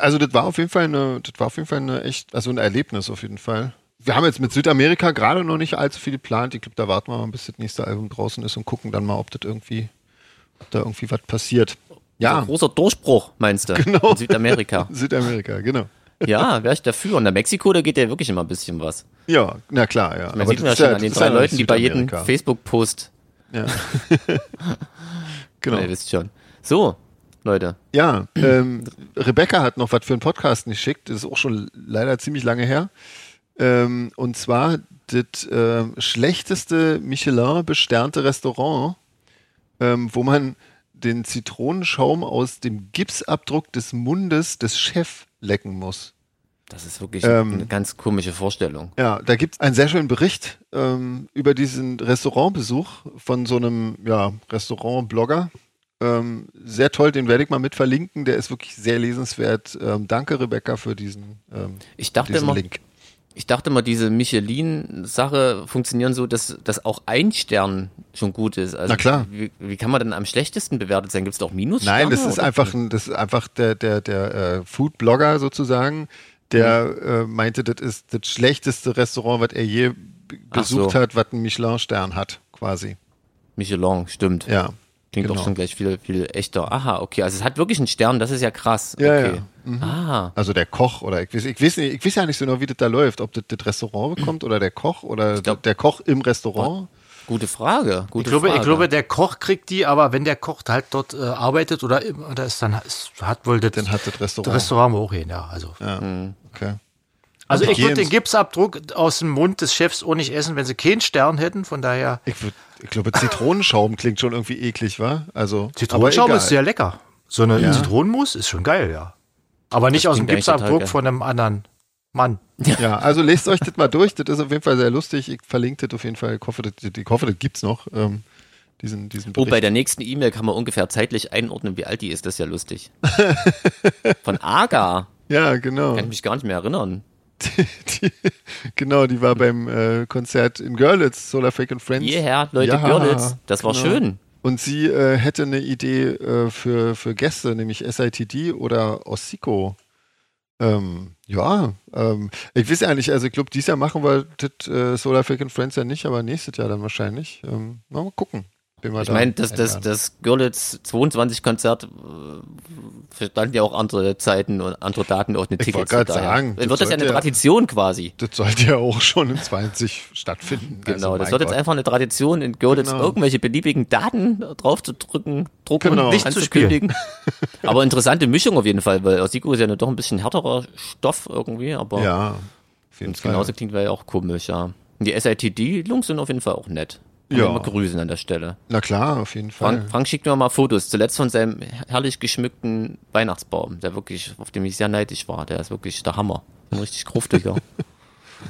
Also das war auf jeden Fall eine, das war auf jeden Fall eine echt, also ein Erlebnis auf jeden Fall. Wir haben jetzt mit Südamerika gerade noch nicht allzu viel geplant. Ich glaube, da warten wir mal, bis das nächste Album draußen ist und gucken dann mal, ob das irgendwie, ob da irgendwie was passiert. Ja. Ein großer Durchbruch, meinst du? Genau. In Südamerika. Südamerika, genau. Ja, wäre ich dafür. Und in Mexiko, da geht ja wirklich immer ein bisschen was. Ja, na klar, ja. Man sieht man ja schon ja, an den drei Leuten, die bei jedem Facebook-Post. Ja. genau. Ja, ihr wisst schon. So, Leute. Ja, ähm, Rebecca hat noch was für einen Podcast geschickt. Das ist auch schon leider ziemlich lange her. Ähm, und zwar das äh, schlechteste Michelin-besternte Restaurant, ähm, wo man den Zitronenschaum aus dem Gipsabdruck des Mundes des Chefs lecken muss. Das ist wirklich ähm, eine ganz komische Vorstellung. Ja, da gibt es einen sehr schönen Bericht ähm, über diesen Restaurantbesuch von so einem ja, Restaurant-Blogger, ähm, sehr toll, den werde ich mal mit verlinken. Der ist wirklich sehr lesenswert. Ähm, danke, Rebecca, für diesen, ähm, ich dachte diesen immer, Link. Ich dachte mal, diese Michelin-Sache funktionieren so, dass, dass auch ein Stern schon gut ist. Also Na klar. Wie, wie kann man denn am schlechtesten bewertet sein? Gibt es da auch Minus? Nein, das ist einfach, ein, das ist einfach der, der, der äh, Food-Blogger sozusagen, der mhm. äh, meinte, das ist das schlechteste Restaurant, was er je besucht so. hat, was einen Michelin-Stern hat, quasi. Michelin, stimmt. Ja. Klingt genau. doch schon gleich viel, viel echter. Aha, okay. Also es hat wirklich einen Stern, das ist ja krass. Ja, okay. ja. Mhm. Ah. Also der Koch oder ich weiß, ich weiß, nicht, ich weiß ja nicht so genau, wie das da läuft, ob das das Restaurant bekommt oder der Koch oder glaub, der Koch im Restaurant. Gute Frage. Gute ich, glaube, Frage. ich glaube, der Koch kriegt die, aber wenn der Koch halt dort äh, arbeitet oder, oder ist dann ist, hat wohl das, dann hat das Restaurant, das Restaurant auch hin, ja. Also. Ja. Mhm. Okay. Also ich würde den Gipsabdruck aus dem Mund des Chefs auch nicht essen, wenn sie keinen Stern hätten. Von daher. Ich, würd, ich glaube, Zitronenschaum klingt schon irgendwie eklig, wa? Also. Zitronenschaum ist sehr lecker. So eine ja. Zitronenmus ist schon geil, ja. Aber nicht das aus dem Gipsabdruck von einem anderen Mann. Ja, also lest euch das mal durch. Das ist auf jeden Fall sehr lustig. Ich verlinke das auf jeden Fall. Ich hoffe, das, ich hoffe, das gibt's noch. Ähm, diesen, diesen Bericht. Oh, bei der nächsten E-Mail kann man ungefähr zeitlich einordnen, wie alt die ist. Das ist ja lustig. Von Aga. Ja, genau. Kann ich mich gar nicht mehr erinnern. die, genau, die war beim äh, Konzert in Görlitz, Solar Fake and Friends. Hierher, Leute, ja, Görlitz. Das war genau. schön. Und sie äh, hätte eine Idee äh, für, für Gäste, nämlich SITD oder Ossico. Ähm, ja, ähm, ich weiß ja nicht, also ich glaube, dieses Jahr machen wir das äh, Solar Fake and Friends ja nicht, aber nächstes Jahr dann wahrscheinlich. Ähm, mal gucken ich meine, das, das, das Görlitz 22 Konzert äh, standen ja auch andere Zeiten und andere Daten auch eine Tickets. Ich wollte gerade sagen. Dann wird das ja eine Tradition quasi. Das sollte ja auch schon in 20 stattfinden. Genau, also das wird jetzt einfach eine Tradition in Görlitz genau. irgendwelche beliebigen Daten drauf zu drücken, drucken genau. und anzukündigen. aber interessante Mischung auf jeden Fall, weil Osiko ist ja doch ein bisschen härterer Stoff irgendwie, aber ja, Fall. genauso klingt wäre ja auch komisch, ja. Und die SITD-Lungs sind auf jeden Fall auch nett. Ja. mal grüßen an der Stelle. Na klar, auf jeden Fall. Frank, Frank schickt mir mal Fotos, zuletzt von seinem herrlich geschmückten Weihnachtsbaum, der wirklich, auf dem ich sehr neidisch war. Der ist wirklich der Hammer. Ein richtig gruftiger.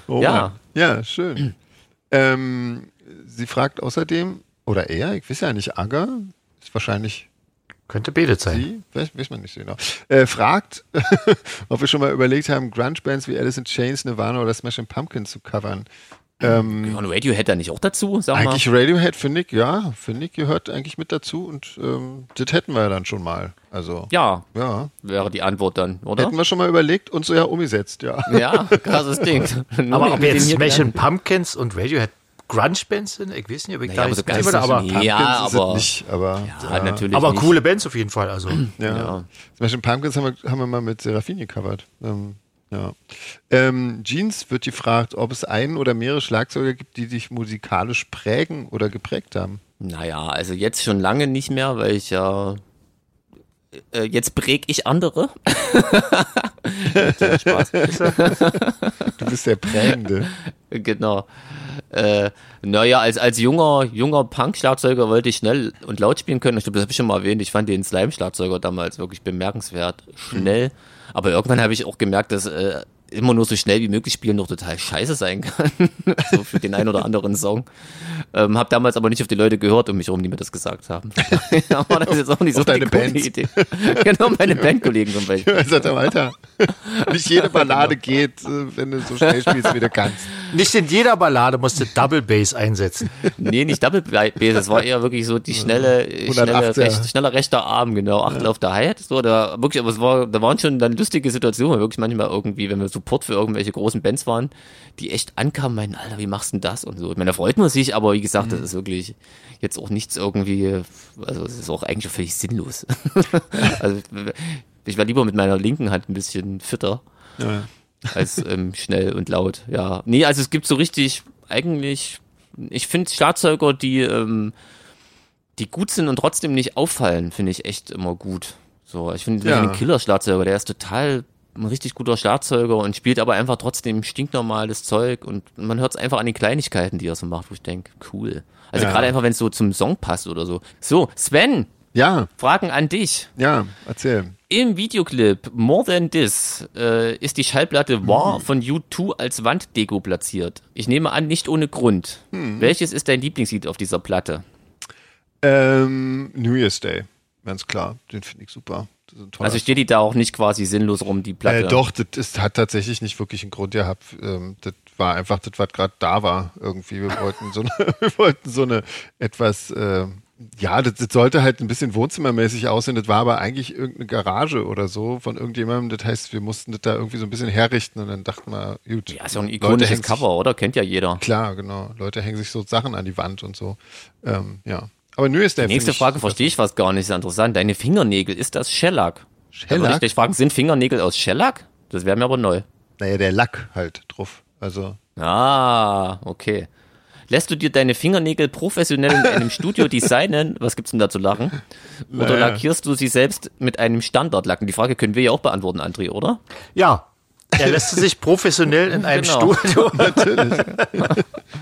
Oh, Ja. Ja, schön. ähm, sie fragt außerdem, oder er, ich weiß ja nicht, Agger, ist wahrscheinlich Könnte betet sein. sie, weiß, weiß man nicht so genau, äh, fragt, ob wir schon mal überlegt haben, Grunge-Bands wie Alice in Chains, Nirvana oder Smashing Pumpkins zu covern. Ähm, Und Radiohead da nicht auch dazu, sag mal. eigentlich Radiohead, finde ich, ja, finde ich, gehört eigentlich mit dazu und ähm, das hätten wir ja dann schon mal. Also, Ja, ja. wäre die Antwort dann, oder? Hätten wir schon mal überlegt und so ja umgesetzt, ja. Ja, krasses Ding. Aber ob jetzt Smashing. Pumpkins und Radiohead Grunge-Bands sind, ich weiß nicht, ob ich Naja, da jetzt würde, aber, ja, aber- nicht, aber Ja, natürlich. aber nicht. coole Bands auf jeden Fall. Also Ja. Ja. Smashing Pumpkins haben wir, haben wir mal mit Serafin gecovert. Ähm, ja. Ähm, Jeans wird gefragt, ob es einen oder mehrere Schlagzeuger gibt, die dich musikalisch prägen oder geprägt haben. Naja, also jetzt schon lange nicht mehr, weil ich ja. Äh, jetzt präg ich andere. Spaß. Du bist der Prägende. Genau. Äh, naja, als, als junger, junger Punk-Schlagzeuger wollte ich schnell und laut spielen können. Ich glaube, das habe ich schon mal erwähnt. Ich fand den Slime-Schlagzeuger damals wirklich bemerkenswert schnell. Aber irgendwann habe ich auch gemerkt, dass äh, immer nur so schnell wie möglich spielen doch total scheiße sein kann. so für den einen oder anderen Song. Ähm, hab damals aber nicht auf die Leute gehört um mich herum, die mir das gesagt haben. aber das ist jetzt auch nicht so coole Bands. Idee. genau, meine Bandkollegen zum Beispiel. Er sagt, Alter, nicht jede Ballade geht, äh, wenn du so schnell spielst, wie du kannst. nicht in jeder Ballade musst du Double Bass einsetzen. Nee, nicht Double Bass, es war eher wirklich so die schnelle, schnelle 108er. recht, schneller rechter Arm, genau, Achtel auf der Hi-Hat, so, da wirklich, aber es war, da waren schon dann lustige Situationen, wirklich manchmal irgendwie, wenn wir Support für irgendwelche großen Bands waren, die echt ankamen, meinen, Alter, wie machst du denn das und so. Ich meine, da freut man sich, aber wie gesagt, das ist wirklich jetzt auch nichts irgendwie, also es ist auch eigentlich völlig sinnlos. also ich war lieber mit meiner linken Hand ein bisschen fitter Ja. als ähm, schnell und laut. Ja, nee, also es gibt so richtig eigentlich, ich finde Schlagzeuger, die ähm, die gut sind und trotzdem nicht auffallen, finde ich echt immer gut. So, ich finde Ja. den Killer-Schlagzeuger, der ist total ein richtig guter Schlagzeuger und spielt aber einfach trotzdem stinknormales Zeug und man hört es einfach an den Kleinigkeiten, die er so macht, wo ich denke, cool. Also Ja. gerade einfach, wenn es so zum Song passt oder so. So, Sven, Ja, Fragen an dich. ja, erzähl. Im Videoclip More Than This äh, ist die Schallplatte War von U2 als Wanddeko platziert. Ich nehme an, nicht ohne Grund. Welches ist dein Lieblingslied auf dieser Platte? Ähm, New Year's Day, ganz klar. Den finde ich super. Toller Also steht die da auch nicht quasi sinnlos rum, die Platte? Äh, doch, das ist, hat tatsächlich nicht wirklich einen Grund gehabt. Ähm, das war einfach das, was gerade da war irgendwie. Wir wollten so eine, wir wollten so eine etwas, äh, ja, das, das sollte halt ein bisschen wohnzimmermäßig aussehen. Das war aber eigentlich irgendeine Garage oder so von irgendjemandem. Das heißt, wir mussten das da irgendwie so ein bisschen herrichten und dann dachten wir, gut. Ja, ist ja ein ikonisches hängen sich- Cover, oder? Kennt ja jeder. Klar, genau. Leute hängen sich so Sachen an die Wand und so. Ähm, ja. Aber New Year's Day. Die nächste Frage verstehe ich fast gar nicht, sehr interessant. Deine Fingernägel, ist das Shellac? Da würde ich dich fragen, sind Fingernägel aus Shellac? Das wäre mir aber neu. Naja, der Lack halt drauf. Also, Ah, okay. Lässt du dir deine Fingernägel professionell in einem Studio designen? Was gibt's denn da zu lachen? Oder Naja. lackierst du sie selbst mit einem Standardlacken? Die Frage können wir ja auch beantworten, André, oder? Ja, er lässt sich professionell in einem Genau. Studio.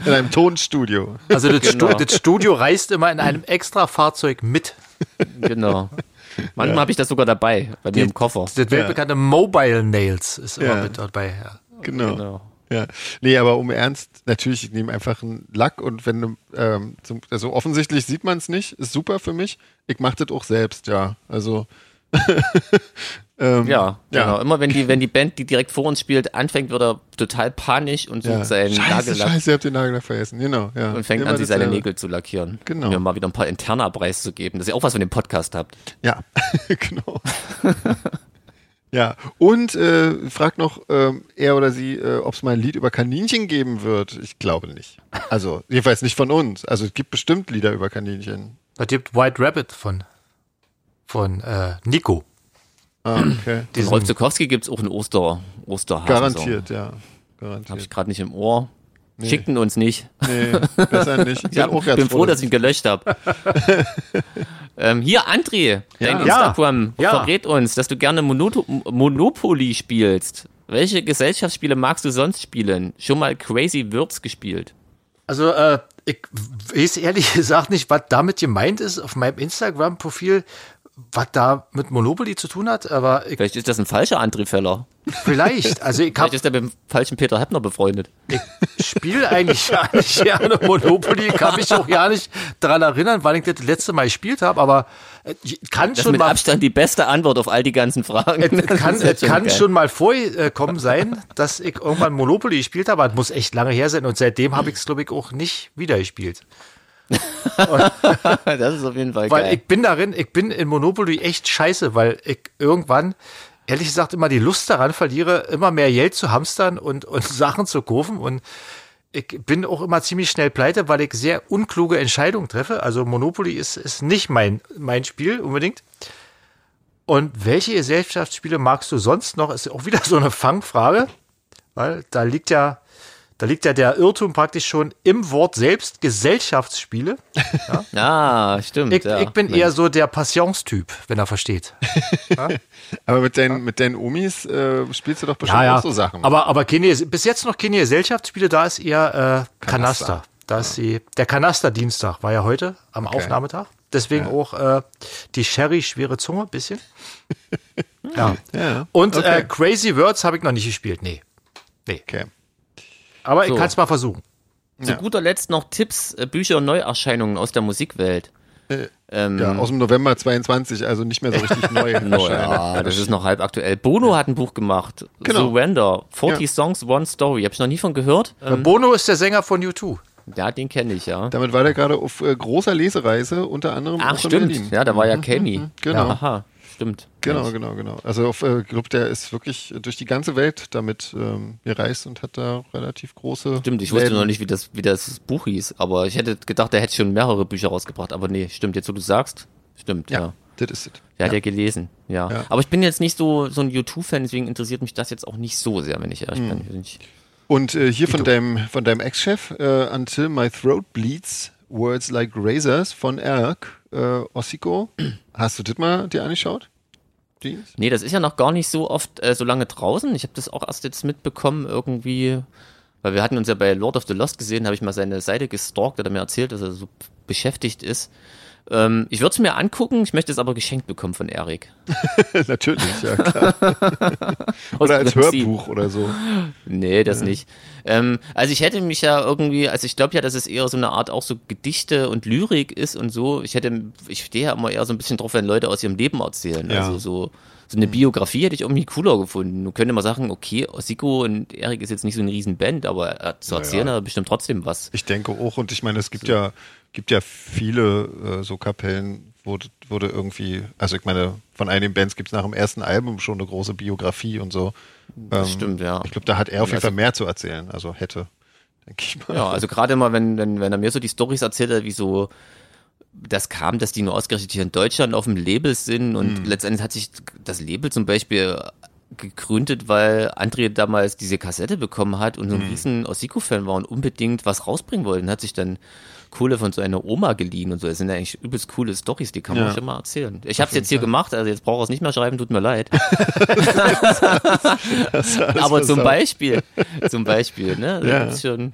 in einem Tonstudio. Also das, Genau. Stu das Studio reist immer in einem extra Fahrzeug mit. Genau. Manchmal habe ich das sogar dabei, bei mir im Koffer. Das weltbekannte Mobile Nails ist immer Ja. mit dabei. Ja. Genau. Genau. Ja, nee, aber um ernst, natürlich, ich nehme einfach einen Lack und wenn du, ähm, zum, also offensichtlich sieht man es nicht, ist super für mich. Ich mache das auch selbst, ja. Also ähm, Ja, Ja. genau. Immer wenn die, wenn die Band, die direkt vor uns spielt, anfängt, wird er total panisch und sucht ja. seinen Scheiße, Nagellack scheiße, ihr habt den Nagellack vergessen. Genau, ja. und fängt Immer an, sich seine dasselbe. Nägel zu lackieren. Genau. Um mir mal wieder ein paar interner preiszugeben, dass ihr auch was von dem Podcast habt. Ja, genau. ja, und äh, fragt noch ähm, er oder sie, äh, ob es mal ein Lied über Kaninchen geben wird. Ich glaube nicht. Also, jedenfalls nicht von uns. Also, es gibt bestimmt Lieder über Kaninchen. Da gibt White Rabbit von, von äh, Nico. Ah, okay. Den Rolf Zukowski gibt's auch in Oster, Osterhasen. Garantiert, ja. Habe Garantiert. ich gerade nicht im Ohr. Schickten uns nicht. Nee, besser nicht. Ich Ja, bin auch ich ganz bin froh, dass dass ich ihn gelöscht habe. ähm, hier, André, dein Ja. Instagram Ja. verrät uns, dass du gerne Monoto Monopoly spielst. Welche Gesellschaftsspiele magst du sonst spielen? Schon mal Crazy Words gespielt? Also äh, ich weiß ehrlich gesagt nicht, was damit gemeint ist auf meinem Instagram-Profil, was da mit Monopoly zu tun hat, aber ich, Vielleicht ist das ein falscher André Feller. vielleicht, also ich Vielleicht habe ist er mit dem falschen Peter Heppner befreundet. ich spiele eigentlich gar nicht gerne Monopoly, kann mich auch gar nicht daran erinnern, wann ich das letzte Mal gespielt habe, aber äh, ich kann Das schon mit mal Abstand die beste Antwort auf all die ganzen Fragen. Es kann, es kann geil. schon mal vorgekommen sein, dass ich irgendwann Monopoly gespielt habe, aber es muss echt lange her sein und seitdem habe ich es, glaube ich, auch nicht wieder gespielt. Das ist auf jeden Fall Weil geil. ich bin darin, ich bin in Monopoly echt scheiße, weil ich irgendwann, ehrlich gesagt, immer die Lust daran verliere, immer mehr Geld zu hamstern und, und Sachen zu kaufen und ich bin auch immer ziemlich schnell pleite, weil ich sehr unkluge Entscheidungen treffe. Also Monopoly ist, ist nicht mein, mein Spiel unbedingt. Und welche Gesellschaftsspiele magst du sonst noch? Ist auch wieder so eine Fangfrage, weil da liegt ja, da liegt ja der Irrtum praktisch schon im Wort selbst, Gesellschaftsspiele. Ah, stimmt. Ich, ja. ich bin eher so der Passionstyp, wenn er versteht. Aber mit deinen, mit deinen Omis äh, spielst du doch bestimmt auch so Sachen. Aber, aber keine, bis jetzt noch keine Gesellschaftsspiele, da ist eher äh, Kanaster. Kanaster. Da ist die, der Kanasterdienstag war ja heute am Aufnahmetag. Deswegen auch äh, die Sherry schwere Zunge, bisschen. ja. Ja, Und okay. äh, Crazy Words habe ich noch nicht gespielt. Nee. Nee. okay. Aber So. ich kann es mal versuchen. Zu guter Letzt noch Tipps, äh, Bücher und Neuerscheinungen aus der Musikwelt. ähm, Ja, aus dem November 22, also nicht mehr so richtig neu. no, ja, das ist noch halb aktuell. Bono hat ein Buch gemacht. Genau. Surrender. 40 Ja. Songs, One Story. Hab ich noch nie von gehört. Ähm, Bono ist der Sänger von U2. ja, den kenne ich, ja. Damit war der gerade auf äh, großer Lesereise, unter anderem Ach, stimmt. Berlin. Ja, da war ja Kami. genau. Ja, aha, stimmt. Genau, Mensch. genau, genau. Also auf, äh, ich glaube, der ist wirklich durch die ganze Welt damit ähm, gereist und hat da relativ große. Stimmt, ich wusste Läden. noch nicht, wie das, wie das Buch hieß, aber ich hätte gedacht, der hätte schon mehrere Bücher rausgebracht. Aber nee, stimmt, jetzt wo du sagst, stimmt, ja. Ja, das ist es. Der hat ja gelesen, ja. Ja. Aber ich bin jetzt nicht so, so ein YouTube-Fan, deswegen interessiert mich das jetzt auch nicht so sehr, wenn ich ehrlich bin. Bin Ich, Und äh, hier von deinem, von deinem Ex-Chef, äh, Until My Throat Bleeds, Words Like Razors von Erk, äh, Ossiko. Hast du das mal dir angeschaut? Jeans? nee, das ist ja noch gar nicht so oft äh, so lange draußen. Ich habe das auch erst jetzt mitbekommen, irgendwie, weil wir hatten uns ja bei Lord of the Lost gesehen, habe ich mal seine Seite gestalkt, hat er mir erzählt, dass er so beschäftigt ist. Ähm, ich würde es mir angucken, ich möchte es aber geschenkt bekommen von Erik. Natürlich, ja klar. oder als. Hörbuch oder so. Nee, das nicht. Ähm, also ich hätte mich ja irgendwie, also ich glaube ja, dass es eher so eine Art auch so Gedichte und Lyrik ist und so. Ich hätte, ich stehe ja immer eher so ein bisschen drauf, wenn Leute aus ihrem Leben erzählen. Ja. Also so, so eine Biografie hätte ich irgendwie cooler gefunden. Du könntest mal sagen, okay, Siko und Erik ist jetzt nicht so eine riesen Band, aber äh, zu erzählen Naja. hat er bestimmt trotzdem was. Ich denke auch, und ich meine, es gibt ja, gibt ja viele äh, so Kapellen, wo d- wurde irgendwie, also ich meine, von einigen Bands gibt es nach dem ersten Album schon eine große Biografie und so. Das Ähm, stimmt, ja. Ich glaube, da hat er auf jeden Also- Fall mehr zu erzählen, also hätte, denke ich mal. Ja, also gerade mal, wenn, wenn, wenn er mir so die Stories erzählt hat, wie so das kam, dass die nur ausgerechnet hier in Deutschland auf dem Label sind und letztendlich hat sich das Label zum Beispiel gegründet, weil André damals diese Kassette bekommen hat und so ein riesen Osiko-Fan war und unbedingt was rausbringen wollte und hat sich dann Kohle von so einer Oma geliehen und so. Das sind ja eigentlich übelst coole Stories, die kann man Ja. schon mal erzählen. Ich habe es jetzt hier gemacht, also jetzt brauche ich es nicht mehr schreiben, tut mir leid. Aber zum. Beispiel, zum Beispiel, ne? Das Ja. ist schon,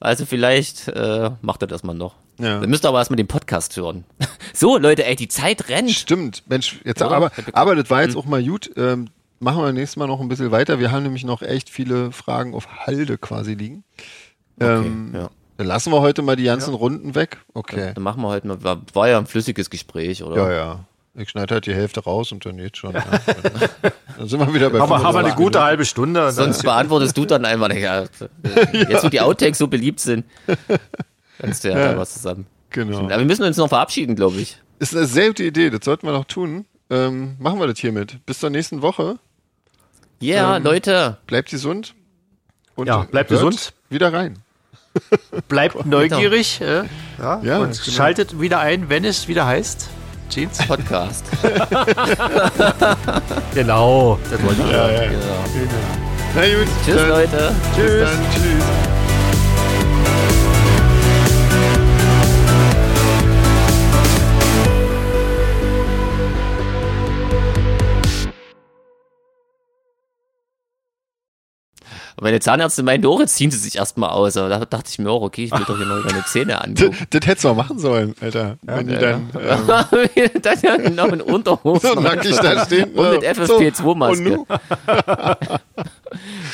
also vielleicht äh, macht er das mal noch. Ja. Wir müsst aber erstmal den Podcast hören. So, Leute, ey, die Zeit rennt. Stimmt, Mensch, jetzt Oder? aber, aber das war jetzt auch mal gut. Ähm, machen wir nächstes Mal noch ein bisschen weiter. Wir haben nämlich noch echt viele Fragen auf Halde quasi liegen. ähm, ja. Dann lassen wir heute mal die ganzen Runden weg. Okay. Dann machen wir heute mal, war, war ja ein flüssiges Gespräch, oder? Ja, ja. Ich schneide halt die Hälfte raus und dann jetzt schon. Ja. Dann sind wir wieder bei Haben wir, haben wir eine 25 gute halbe Stunde. und dann- Sonst beantwortest du dann einfach, ja, jetzt wo die Outtakes so beliebt sind, kannst du ja, da was zusammen. Genau. Aber wir müssen uns noch verabschieden, glaube ich. Ist eine sehr gute Idee, das sollten wir noch tun. Ähm, machen wir das hiermit. Bis zur nächsten Woche. Ja, yeah, Ähm, Leute, Bleibt gesund. Und Ja, bleibt hört gesund. Wieder rein. Bleibt neugierig äh, ja, Ja, und genau. schaltet wieder ein, wenn es wieder heißt. Jeans? Podcast. Genau, das wollte ich. Ja, ja. Genau. Na gut. Tschüss, dann, Leute. Bis dann. Tschüss. Aber meine Zahnärztin meinte auch, jetzt ziehen sie sich erstmal aus. Aber da dachte ich mir auch, okay, ich will doch hier mal meine Zähne Das, angucken. das hättest du mal machen sollen, Alter. Wenn die dann, ähm, dann ja noch in Unterhose. so nackig da stehen. Und mit so, FFP2-Maske. und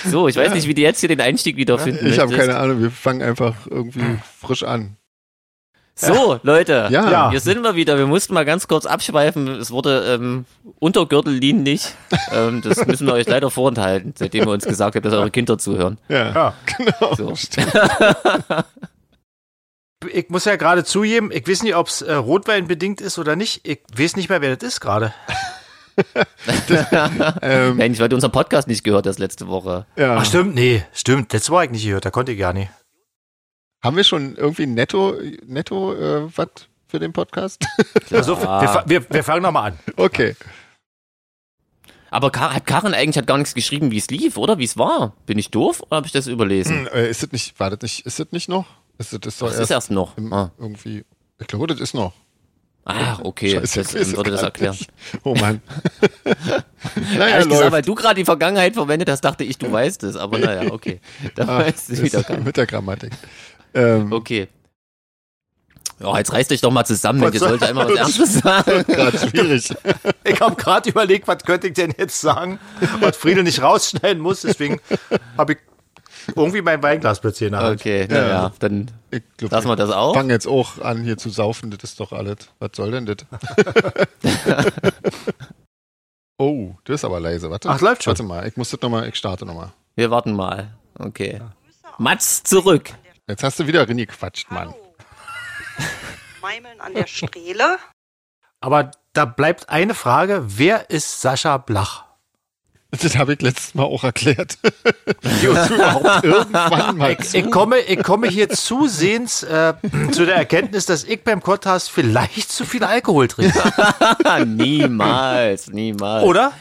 So, ich weiß nicht, wie die jetzt hier den Einstieg wiederfinden. Ich habe keine Ahnung, wir fangen einfach irgendwie frisch an. So, Leute. Ja. Ja. Hier sind wir wieder. Wir mussten mal ganz kurz abschweifen. Es wurde ähm, untergürteldienlich. ähm, das müssen wir euch leider vorenthalten, seitdem wir uns gesagt haben, dass eure Kinder zuhören. Ja, Ja. genau. So. Ich muss ja gerade zugeben, ich weiß nicht, ob es äh, Rotwein bedingt ist oder nicht. Ich weiß nicht mehr, wer das ist gerade. Ähm, Mensch, weil du unseren Podcast nicht gehört hast letzte Woche. ja. Ach stimmt, nee, stimmt. Das war ich nicht gehört, da konnte ich gar nicht. Haben wir schon irgendwie netto, netto äh, was für den Podcast? Also, wir, wir, wir fangen nochmal an. okay. Aber Kar hat Karin eigentlich hat gar nichts geschrieben, wie es lief, oder? Wie es war? Bin ich doof oder habe ich das überlesen? Hm, äh, ist das nicht, war das nicht, ist das nicht noch? Ist das, das doch Das erst, ist erst noch. im, Ah, irgendwie, ich glaube, das ist noch. ah okay. Scheiße, das es würde das erklären. nicht. Oh Mann. naja, Ehrlich gesagt, weil du gerade die Vergangenheit verwendet hast, dachte ich, du weißt es. Aber naja, okay. Da Ah, weißt du wieder gar nicht. mit der Grammatik. Ähm, Okay. Ja, jetzt reißt euch doch mal zusammen, Was ihr soll- sollt ja immer was Ernstes sagen. Gerade schwierig. Ich habe gerade überlegt, was könnte ich denn jetzt sagen, was Friedel nicht rausschneiden muss. Deswegen habe ich irgendwie mein Weinglas plötzlich in der Hand. Okay, naja, dann Ich glaub, lassen wir das auch. fangen jetzt auch an, hier zu saufen. Das ist doch alles. Was soll denn das? oh, das ist aber leise. Warte. Ach, läuft schon. Warte mal, ich muss das nochmal, ich starte nochmal. Wir warten mal. Okay. Mats zurück. Jetzt hast du wieder reingequatscht, Mann. Meimeln an der Strehle. Aber da bleibt eine Frage, wer ist Sascha Blach? Das habe ich letztes Mal auch erklärt. Ich, ich, komme, ich komme hier zusehends äh, zu der Erkenntnis, dass ich beim Podcast vielleicht zu viel Alkohol trinke. niemals, niemals. Oder?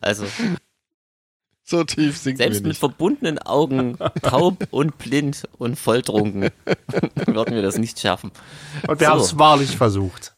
Also, So tief sinken selbst wir mit verbundenen Augen, taub und blind und volltrunken, würden wir das nicht schaffen. Und wir So. haben es wahrlich versucht.